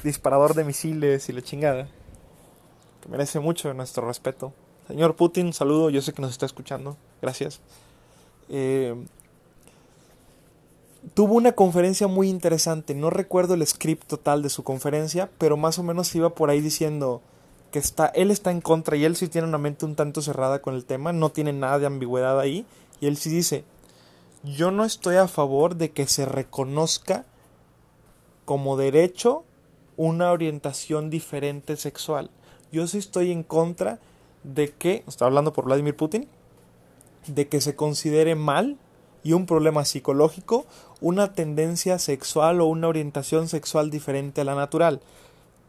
disparador de misiles y la chingada, que merece mucho nuestro respeto. Señor Putin, saludo, yo sé que nos está escuchando, gracias. Eh, tuvo una conferencia muy interesante, no recuerdo el script total de su conferencia, pero más o menos iba por ahí diciendo que está, él está en contra y él sí tiene una mente un tanto cerrada con el tema, no tiene nada de ambigüedad ahí, y él sí dice, yo no estoy a favor de que se reconozca como derecho una orientación diferente sexual. Yo sí estoy en contra de que, está hablando por Vladimir Putin, de que se considere mal y un problema psicológico una tendencia sexual o una orientación sexual diferente a la natural.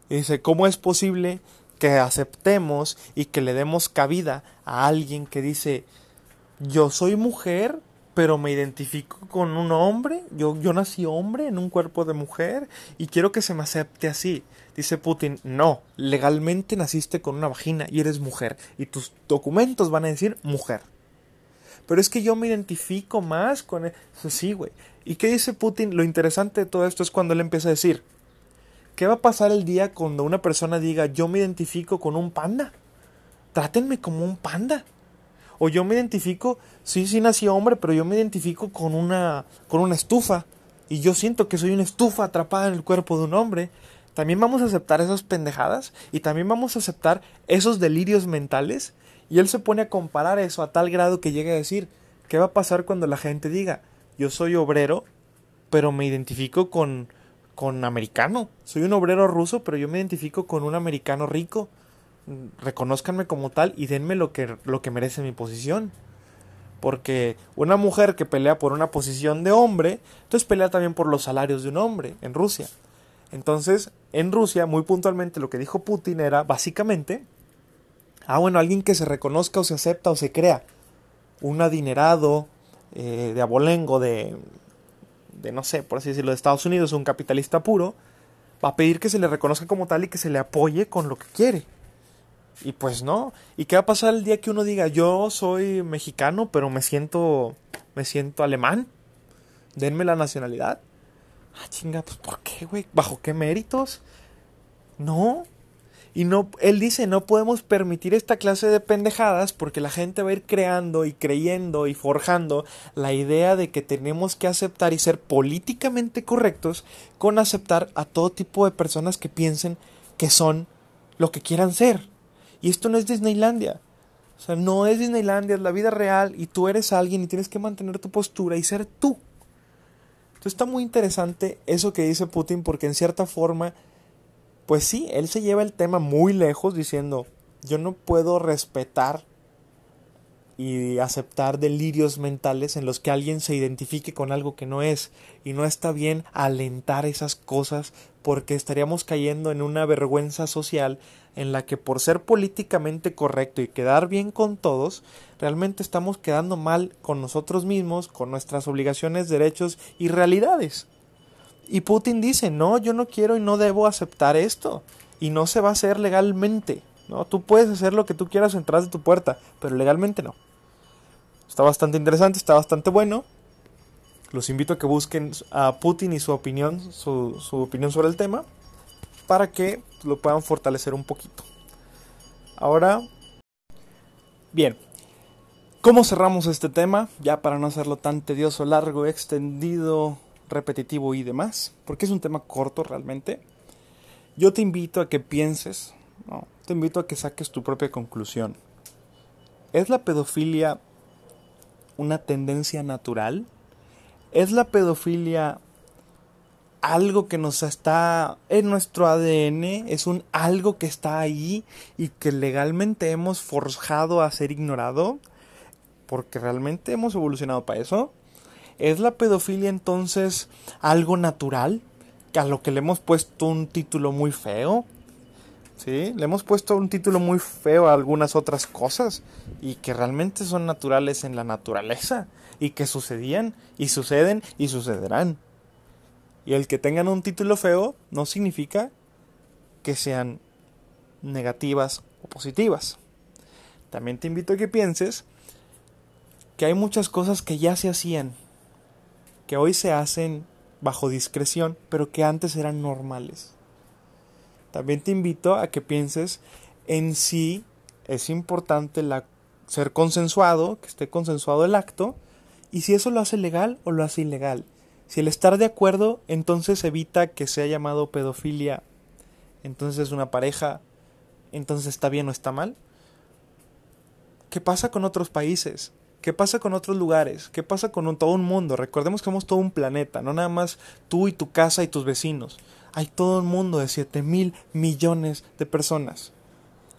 dice, ¿cómo es posible que aceptemos y que le demos cabida a alguien que dice, yo soy mujer, pero me identifico con un hombre, yo, yo nací hombre en un cuerpo de mujer y quiero que se me acepte así. Dice Putin, no, legalmente naciste con una vagina y eres mujer y tus documentos van a decir mujer. Pero es que yo me identifico más con eso. E-". Sí, güey. ¿Y qué dice Putin? Lo interesante de todo esto es cuando él empieza a decir, ¿qué va a pasar el día cuando una persona diga, yo me identifico con un panda? Trátenme como un panda. O yo me identifico, sí, sí nací hombre, pero yo me identifico con una, con una estufa. Y yo siento que soy una estufa atrapada en el cuerpo de un hombre. También vamos a aceptar esas pendejadas y también vamos a aceptar esos delirios mentales. Y él se pone a comparar eso a tal grado que llega a decir, ¿qué va a pasar cuando la gente diga, yo soy obrero, pero me identifico con, con americano? Soy un obrero ruso, pero yo me identifico con un americano rico reconozcanme como tal y denme lo que, lo que merece mi posición. Porque una mujer que pelea por una posición de hombre, entonces pelea también por los salarios de un hombre en Rusia. Entonces, en Rusia, muy puntualmente, lo que dijo Putin era básicamente, ah, bueno, alguien que se reconozca o se acepta o se crea, un adinerado eh, de abolengo, de, de, no sé, por así decirlo, de Estados Unidos, un capitalista puro, va a pedir que se le reconozca como tal y que se le apoye con lo que quiere. Y pues no. ¿Y qué va a pasar el día que uno diga, yo soy mexicano, pero me siento, me siento alemán? Denme la nacionalidad. Ah, chinga, pues ¿por qué, güey? ¿Bajo qué méritos? No. Y no, él dice, no podemos permitir esta clase de pendejadas porque la gente va a ir creando y creyendo y forjando la idea de que tenemos que aceptar y ser políticamente correctos con aceptar a todo tipo de personas que piensen que son lo que quieran ser. Y esto no es Disneylandia. O sea, no es Disneylandia, es la vida real y tú eres alguien y tienes que mantener tu postura y ser tú. Entonces está muy interesante eso que dice Putin porque en cierta forma, pues sí, él se lleva el tema muy lejos diciendo, yo no puedo respetar y aceptar delirios mentales en los que alguien se identifique con algo que no es y no está bien alentar esas cosas porque estaríamos cayendo en una vergüenza social en la que por ser políticamente correcto y quedar bien con todos, realmente estamos quedando mal con nosotros mismos, con nuestras obligaciones, derechos y realidades. Y Putin dice, no, yo no quiero y no debo aceptar esto. Y no se va a hacer legalmente. ¿no? Tú puedes hacer lo que tú quieras detrás de tu puerta, pero legalmente no. Está bastante interesante, está bastante bueno. Los invito a que busquen a Putin y su opinión, su, su opinión sobre el tema, para que lo puedan fortalecer un poquito. Ahora, bien, ¿cómo cerramos este tema? Ya para no hacerlo tan tedioso, largo, extendido, repetitivo y demás, porque es un tema corto realmente. Yo te invito a que pienses, no, te invito a que saques tu propia conclusión. ¿Es la pedofilia una tendencia natural? ¿Es la pedofilia algo que nos está en nuestro ADN, es un algo que está ahí y que legalmente hemos forjado a ser ignorado, porque realmente hemos evolucionado para eso. ¿Es la pedofilia entonces algo natural a lo que le hemos puesto un título muy feo. ¿Sí? Le hemos puesto un título muy feo a algunas otras cosas y que realmente son naturales en la naturaleza y que sucedían y suceden y sucederán. Y el que tengan un título feo no significa que sean negativas o positivas. También te invito a que pienses que hay muchas cosas que ya se hacían, que hoy se hacen bajo discreción, pero que antes eran normales. También te invito a que pienses en si es importante la, ser consensuado, que esté consensuado el acto, y si eso lo hace legal o lo hace ilegal. Si el estar de acuerdo entonces evita que sea llamado pedofilia, entonces es una pareja, entonces está bien o está mal. ¿Qué pasa con otros países? ¿Qué pasa con otros lugares? ¿Qué pasa con todo un mundo? Recordemos que somos todo un planeta, no nada más tú y tu casa y tus vecinos. Hay todo un mundo de 7 mil millones de personas.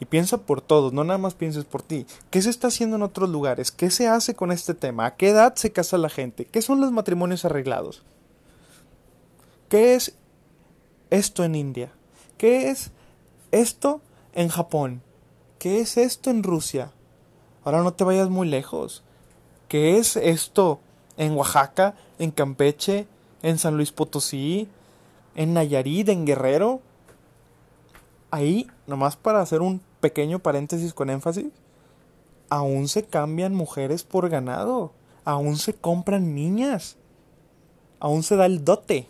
Y piensa por todos, no nada más pienses por ti. ¿Qué se está haciendo en otros lugares? ¿Qué se hace con este tema? ¿A qué edad se casa la gente? ¿Qué son los matrimonios arreglados? ¿Qué es esto en India? ¿Qué es esto en Japón? ¿Qué es esto en Rusia? Ahora no te vayas muy lejos. ¿Qué es esto en Oaxaca, en Campeche, en San Luis Potosí, en Nayarit, en Guerrero? ahí, nomás para hacer un pequeño paréntesis con énfasis, aún se cambian mujeres por ganado, aún se compran niñas, aún se da el dote.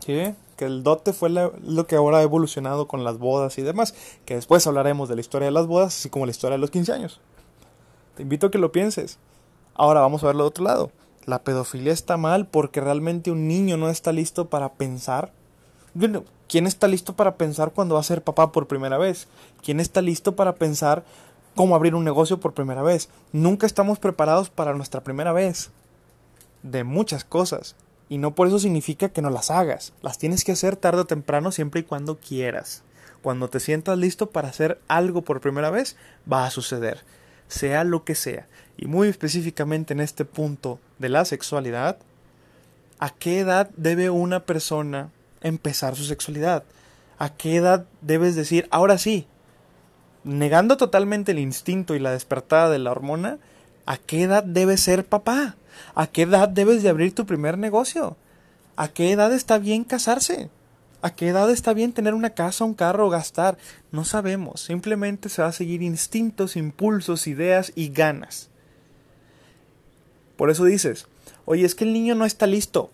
¿Sí? Que el dote fue lo que ahora ha evolucionado con las bodas y demás, que después hablaremos de la historia de las bodas, así como la historia de los 15 años. Te invito a que lo pienses. Ahora vamos a verlo de otro lado. La pedofilia está mal porque realmente un niño no está listo para pensar. ¿Quién está listo para pensar cuando va a ser papá por primera vez? ¿Quién está listo para pensar cómo abrir un negocio por primera vez? Nunca estamos preparados para nuestra primera vez. De muchas cosas. Y no por eso significa que no las hagas. Las tienes que hacer tarde o temprano siempre y cuando quieras. Cuando te sientas listo para hacer algo por primera vez, va a suceder. Sea lo que sea. Y muy específicamente en este punto de la sexualidad, ¿a qué edad debe una persona empezar su sexualidad? ¿A qué edad debes decir, ahora sí? Negando totalmente el instinto y la despertada de la hormona, ¿a qué edad debes ser papá? ¿A qué edad debes de abrir tu primer negocio? ¿A qué edad está bien casarse? ¿A qué edad está bien tener una casa, un carro gastar? No sabemos, simplemente se va a seguir instintos, impulsos, ideas y ganas. Por eso dices, oye, es que el niño no está listo.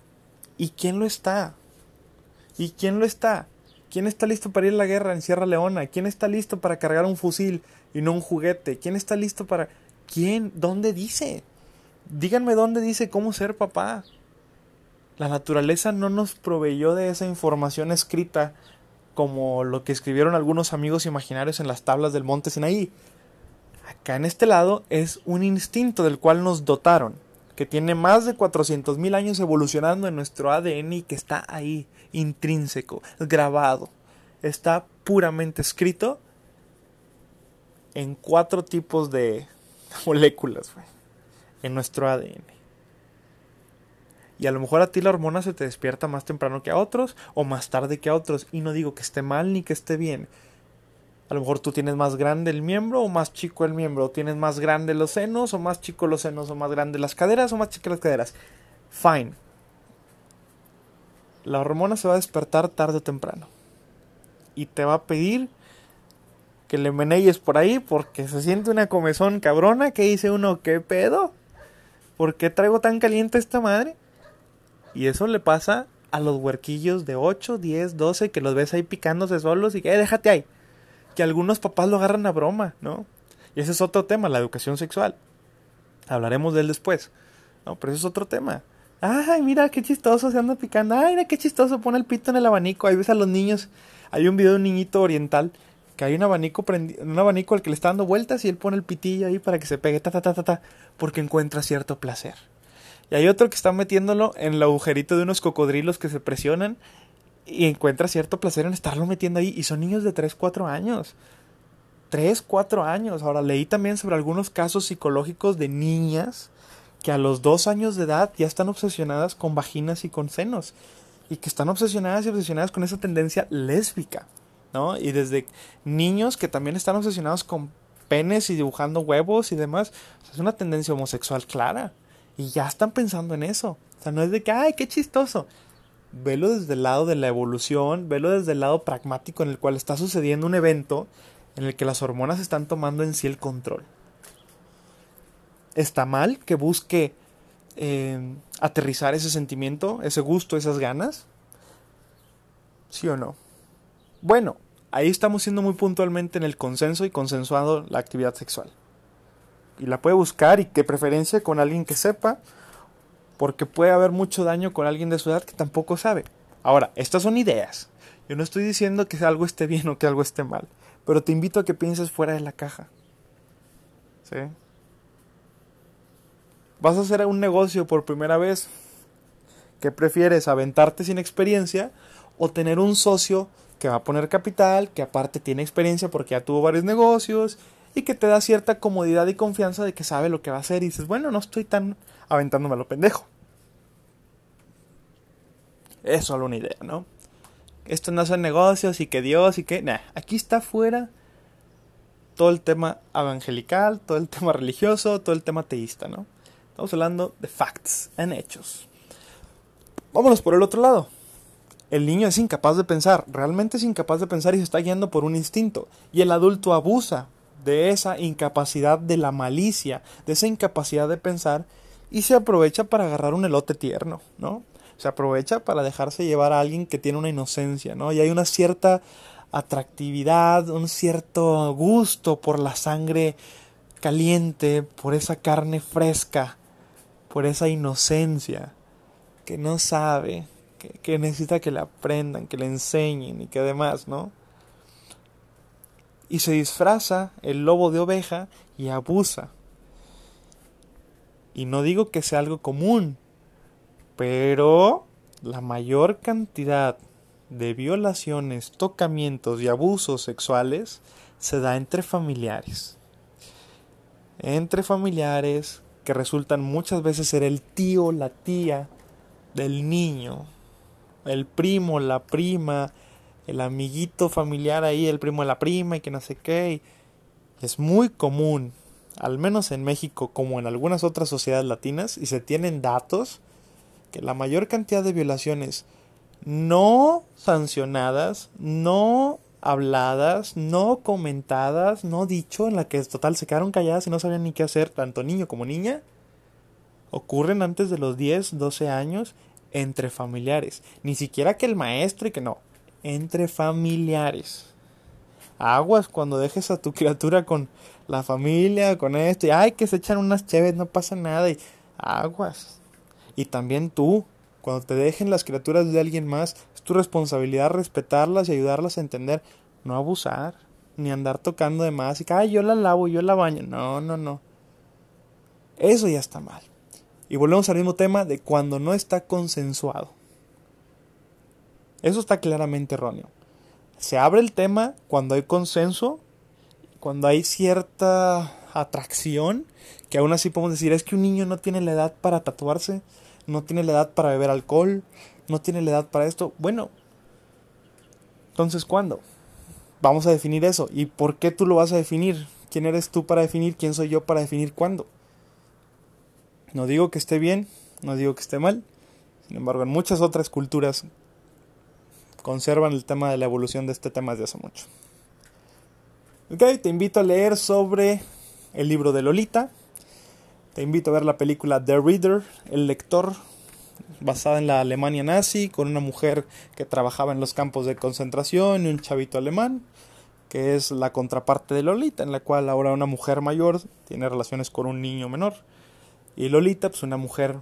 ¿Y quién lo está? ¿Y quién lo está? ¿Quién está listo para ir a la guerra en Sierra Leona? ¿Quién está listo para cargar un fusil y no un juguete? ¿Quién está listo para... ¿Quién? ¿Dónde dice? Díganme dónde dice cómo ser papá. La naturaleza no nos proveyó de esa información escrita como lo que escribieron algunos amigos imaginarios en las tablas del monte Sinaí. Acá en este lado es un instinto del cual nos dotaron que tiene más de 400.000 años evolucionando en nuestro ADN y que está ahí, intrínseco, grabado. Está puramente escrito en cuatro tipos de moléculas en nuestro ADN. Y a lo mejor a ti la hormona se te despierta más temprano que a otros o más tarde que a otros. Y no digo que esté mal ni que esté bien. A lo mejor tú tienes más grande el miembro o más chico el miembro. O tienes más grande los senos o más chico los senos. O más grande las caderas o más chicas las caderas. Fine. La hormona se va a despertar tarde o temprano. Y te va a pedir que le menelles por ahí porque se siente una comezón cabrona que dice uno, ¿qué pedo? ¿Por qué traigo tan caliente esta madre? Y eso le pasa a los huerquillos de 8, 10, 12 que los ves ahí picándose solos y que, eh, déjate ahí que algunos papás lo agarran a broma, ¿no? Y ese es otro tema, la educación sexual. Hablaremos de él después. No, pero ese es otro tema. Ay, mira qué chistoso se anda picando. Ay, mira qué chistoso pone el pito en el abanico. Ahí ves a los niños. Hay un video de un niñito oriental que hay un abanico un abanico al que le está dando vueltas y él pone el pitillo ahí para que se pegue ta ta ta ta ta porque encuentra cierto placer. Y hay otro que está metiéndolo en el agujerito de unos cocodrilos que se presionan y encuentra cierto placer en estarlo metiendo ahí. Y son niños de 3, 4 años. 3, 4 años. Ahora leí también sobre algunos casos psicológicos de niñas que a los 2 años de edad ya están obsesionadas con vaginas y con senos. y que están obsesionadas y obsesionadas con esa tendencia lésbica, ¿no? Y desde niños que también están obsesionados con penes y dibujando huevos y demás, es una tendencia homosexual clara y ya están pensando en eso. O sea, no es de que, ay, qué chistoso. Velo desde el lado de la evolución, velo desde el lado pragmático en el cual está sucediendo un evento en el que las hormonas están tomando en sí el control. ¿Está mal que busque eh, aterrizar ese sentimiento, ese gusto, esas ganas? ¿Sí o no? Bueno, ahí estamos siendo muy puntualmente en el consenso y consensuando la actividad sexual. Y la puede buscar y que preferencia con alguien que sepa, porque puede haber mucho daño con alguien de su edad que tampoco sabe. Ahora, estas son ideas. Yo no estoy diciendo que algo esté bien o que algo esté mal, pero te invito a que pienses fuera de la caja. ¿Sí? Vas a hacer un negocio por primera vez, ¿qué prefieres? ¿Aventarte sin experiencia o tener un socio que va a poner capital, que aparte tiene experiencia porque ya tuvo varios negocios y que te da cierta comodidad y confianza de que sabe lo que va a hacer y dices, bueno, no estoy tan aventándome a lo pendejo. Es solo una idea, ¿no? Esto no son negocios y que Dios y que... Nah, aquí está fuera todo el tema evangelical, todo el tema religioso, todo el tema teísta, ¿no? Estamos hablando de facts, en hechos. Vámonos por el otro lado. El niño es incapaz de pensar, realmente es incapaz de pensar y se está guiando por un instinto. Y el adulto abusa de esa incapacidad de la malicia, de esa incapacidad de pensar y se aprovecha para agarrar un elote tierno, ¿no? Se aprovecha para dejarse llevar a alguien que tiene una inocencia, ¿no? Y hay una cierta atractividad, un cierto gusto por la sangre caliente, por esa carne fresca, por esa inocencia que no sabe, que, necesita que le aprendan, que le enseñen y que además, ¿no? Y se disfraza el lobo de oveja y abusa. Y no digo que sea algo común, pero la mayor cantidad de violaciones, tocamientos y abusos sexuales se da entre familiares. Entre familiares que resultan muchas veces ser el tío, la tía del niño, el primo, la prima, el amiguito familiar ahí, el primo de la prima y que no sé qué. Es muy común, al menos en México como en algunas otras sociedades latinas, y se tienen datos que la mayor cantidad de violaciones no sancionadas, no habladas, no comentadas, no dicho, en la que total se quedaron calladas y no sabían ni qué hacer, tanto niño como niña, ocurren antes de los 10, 12 años entre familiares. Ni siquiera que el maestro y que no, entre familiares. Aguas cuando dejes a tu criatura con la familia, con esto, y ay, que se echan unas chéves, no pasa nada, y aguas. Y también tú, cuando te dejen las criaturas de alguien más, es tu responsabilidad respetarlas y ayudarlas a entender, no abusar, ni andar tocando de más y que, ay, yo la lavo, yo la baño. No, no, no. Eso ya está mal. Y volvemos al mismo tema de cuando no está consensuado. Eso está claramente erróneo. Se abre el tema cuando hay consenso, cuando hay cierta atracción, que aún así podemos decir, es que un niño no tiene la edad para tatuarse, no tiene la edad para beber alcohol, no tiene la edad para esto. Bueno, entonces ¿cuándo? Vamos a definir eso. ¿Y por qué tú lo vas a definir? ¿Quién eres tú para definir? ¿Quién soy yo para definir cuándo? No digo que esté bien, no digo que esté mal. Sin embargo, en muchas otras culturas conservan el tema de la evolución de este tema desde hace mucho. Ok, te invito a leer sobre el libro de Lolita, te invito a ver la película The Reader, El Lector, basada en la Alemania nazi, con una mujer que trabajaba en los campos de concentración y un chavito alemán, que es la contraparte de Lolita, en la cual ahora una mujer mayor tiene relaciones con un niño menor. Y Lolita, pues una mujer,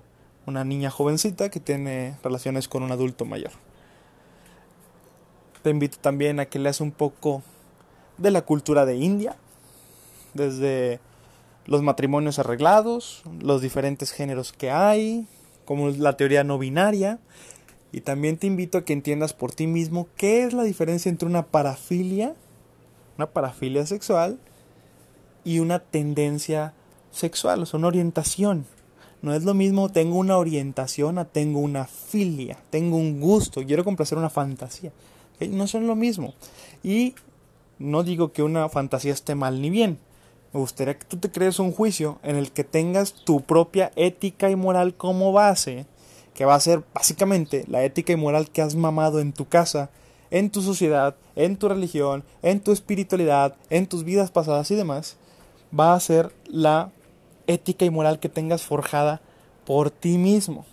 una niña jovencita que tiene relaciones con un adulto mayor. Te invito también a que leas un poco de la cultura de India, desde los matrimonios arreglados, los diferentes géneros que hay, como la teoría no binaria. Y también te invito a que entiendas por ti mismo qué es la diferencia entre una parafilia, una parafilia sexual, y una tendencia sexual, o sea, una orientación. No es lo mismo tengo una orientación a tengo una filia, tengo un gusto, quiero complacer una fantasía. No son lo mismo. Y no digo que una fantasía esté mal ni bien. Me gustaría que tú te crees un juicio en el que tengas tu propia ética y moral como base, que va a ser básicamente la ética y moral que has mamado en tu casa, en tu sociedad, en tu religión, en tu espiritualidad, en tus vidas pasadas y demás, va a ser la ética y moral que tengas forjada por ti mismo.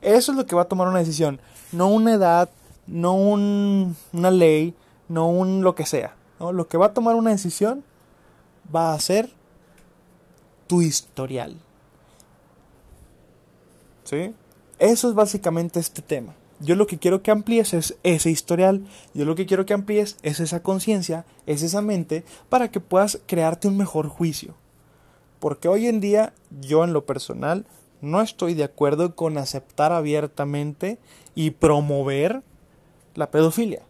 Eso es lo que va a tomar una decisión, no una edad, no una ley, no un lo que sea. Lo que va a tomar una decisión va a ser tu historial. ¿Sí? Eso es básicamente este tema. Yo lo que quiero que amplíes es ese historial. Yo lo que quiero que amplíes es esa conciencia, es esa mente, para que puedas crearte un mejor juicio. Porque hoy en día, yo en lo personal, no estoy de acuerdo con aceptar abiertamente y promover la pedofilia.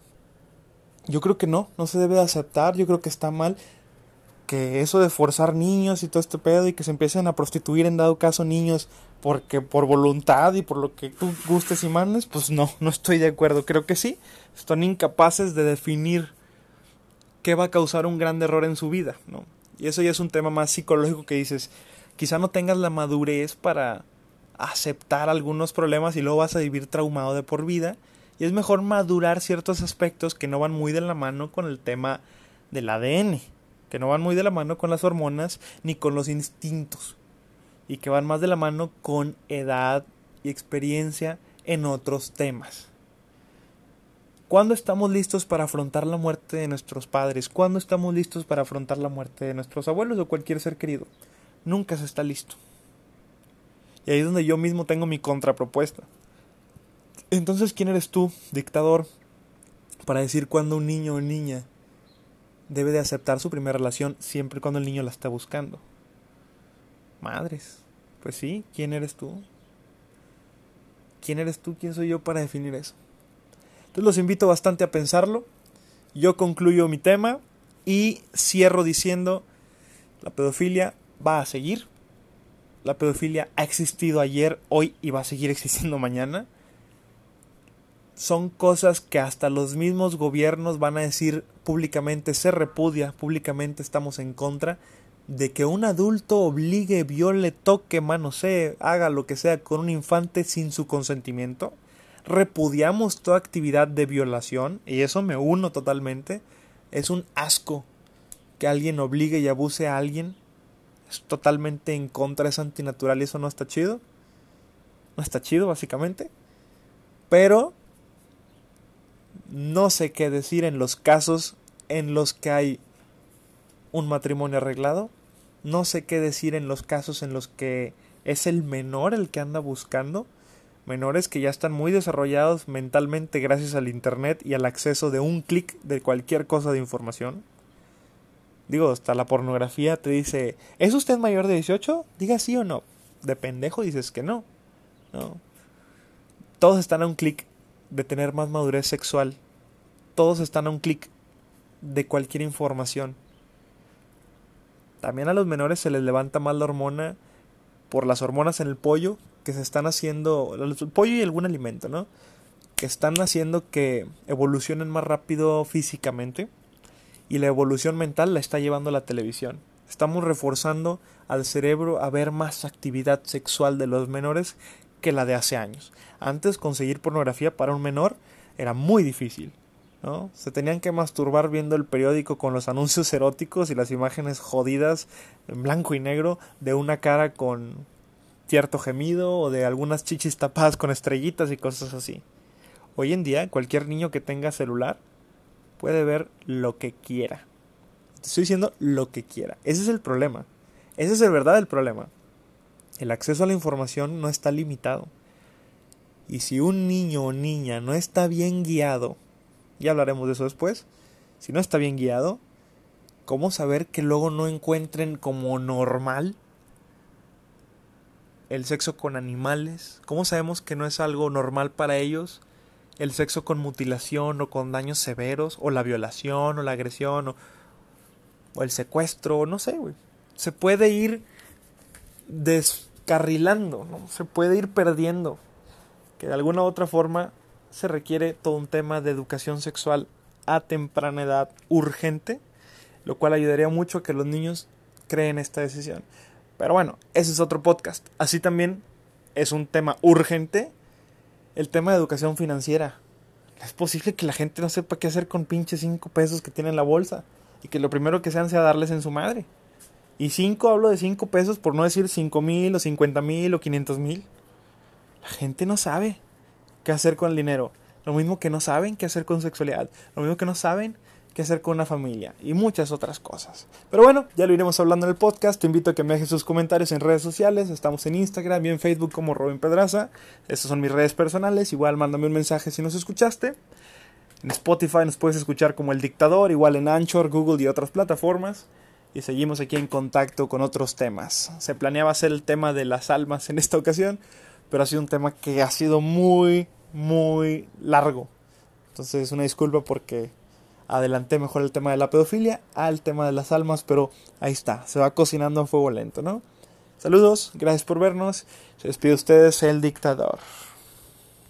Yo creo que no, no se debe de aceptar, yo creo que está mal que eso de forzar niños y todo este pedo y que se empiecen a prostituir en dado caso niños porque por voluntad y por lo que tú gustes y mandes, pues no, no estoy de acuerdo. Creo que sí, están incapaces de definir qué va a causar un gran error en su vida, ¿no? Y eso ya es un tema más psicológico que dices, quizá no tengas la madurez para aceptar algunos problemas y luego vas a vivir traumado de por vida. Y es mejor madurar ciertos aspectos que no van muy de la mano con el tema del ADN, que no van muy de la mano con las hormonas ni con los instintos y que van más de la mano con edad y experiencia en otros temas. ¿Cuándo estamos listos para afrontar la muerte de nuestros padres? ¿Cuándo estamos listos para afrontar la muerte de nuestros abuelos o cualquier ser querido? Nunca se está listo. Y ahí es donde yo mismo tengo mi contrapropuesta. Entonces, ¿quién eres tú, dictador, para decir cuándo un niño o niña debe de aceptar su primera relación siempre y cuando el niño la está buscando? Madres. Pues sí, ¿quién eres tú? ¿Quién eres tú? ¿Quién soy yo para definir eso? Entonces los invito bastante a pensarlo. Yo concluyo mi tema y cierro diciendo, la pedofilia va a seguir. La pedofilia ha existido ayer, hoy y va a seguir existiendo mañana. Son cosas que hasta los mismos gobiernos van a decir públicamente se repudia, públicamente estamos en contra de que un adulto obligue, viole, toque, manosee, haga lo que sea con un infante sin su consentimiento. Repudiamos toda actividad de violación, y eso me uno totalmente. Es un asco que alguien obligue y abuse a alguien. Es totalmente en contra, es antinatural y eso no está chido. No está chido, básicamente. Pero no sé qué decir en los casos en los que hay un matrimonio arreglado no sé qué decir en los casos en los que es el menor el que anda buscando. Menores que ya están muy desarrollados mentalmente gracias al Internet y al acceso de un clic de cualquier cosa de información. Digo, hasta la pornografía te dice, ¿es usted mayor de 18? Diga sí o no. De pendejo dices que no. No. Todos están a un clic de tener más madurez sexual. Todos están a un clic de cualquier información. También a los menores se les levanta más la hormona por las hormonas en el pollo que se están haciendo, el pollo y algún alimento, ¿no? Que están haciendo que evolucionen más rápido físicamente y la evolución mental la está llevando la televisión. Estamos reforzando al cerebro a ver más actividad sexual de los menores que la de hace años. Antes conseguir pornografía para un menor era muy difícil. ¿no? Se tenían que masturbar viendo el periódico con los anuncios eróticos y las imágenes jodidas en blanco y negro de una cara con cierto gemido o de algunas chichis tapadas con estrellitas y cosas así. Hoy en día cualquier niño que tenga celular puede ver lo que quiera. estoy diciendo lo que quiera. Ese es el problema. Ese es el verdad problema. El acceso a la información no está limitado. Y si un niño o niña no está bien guiado ya hablaremos de eso después, si no está bien guiado, ¿cómo saber que luego no encuentren como normal el sexo con animales? ¿Cómo sabemos que no es algo normal para ellos el sexo con mutilación o con daños severos, o la violación o la agresión o, el secuestro, no sé, güey. Se puede ir descarrilando, ¿no? Se puede ir perdiendo. Que de alguna u otra forma se requiere todo un tema de educación sexual a temprana edad urgente, lo cual ayudaría mucho a que los niños creen esta decisión. Pero bueno, ese es otro podcast. Así también es un tema urgente el tema de educación financiera. Es posible que la gente no sepa qué hacer con pinches 5 pesos que tiene en la bolsa y que lo primero que sean sea darles en su madre. Y 5 hablo de 5 pesos por no decir 5 mil o 50 mil o 500 mil. La gente no sabe qué hacer con el dinero. Lo mismo que no saben qué hacer con sexualidad. Lo mismo que no saben qué hacer con una familia. Y muchas otras cosas. Pero bueno, ya lo iremos hablando en el podcast. Te invito a que me dejes sus comentarios en redes sociales. Estamos en Instagram y en Facebook como Robin Pedraza. Estas son mis redes personales. Igual mándame un mensaje si nos escuchaste. En Spotify nos puedes escuchar como El Dictador. Igual en Anchor, Google y otras plataformas. Y seguimos aquí en contacto con otros temas. Se planeaba hacer el tema de las almas en esta ocasión. Pero ha sido un tema que ha sido muy muy largo. Entonces, una disculpa porque adelanté mejor el tema de la pedofilia al tema de las almas, pero ahí está, se va cocinando a fuego lento, ¿no? Saludos, gracias por vernos. Se despide ustedes el dictador.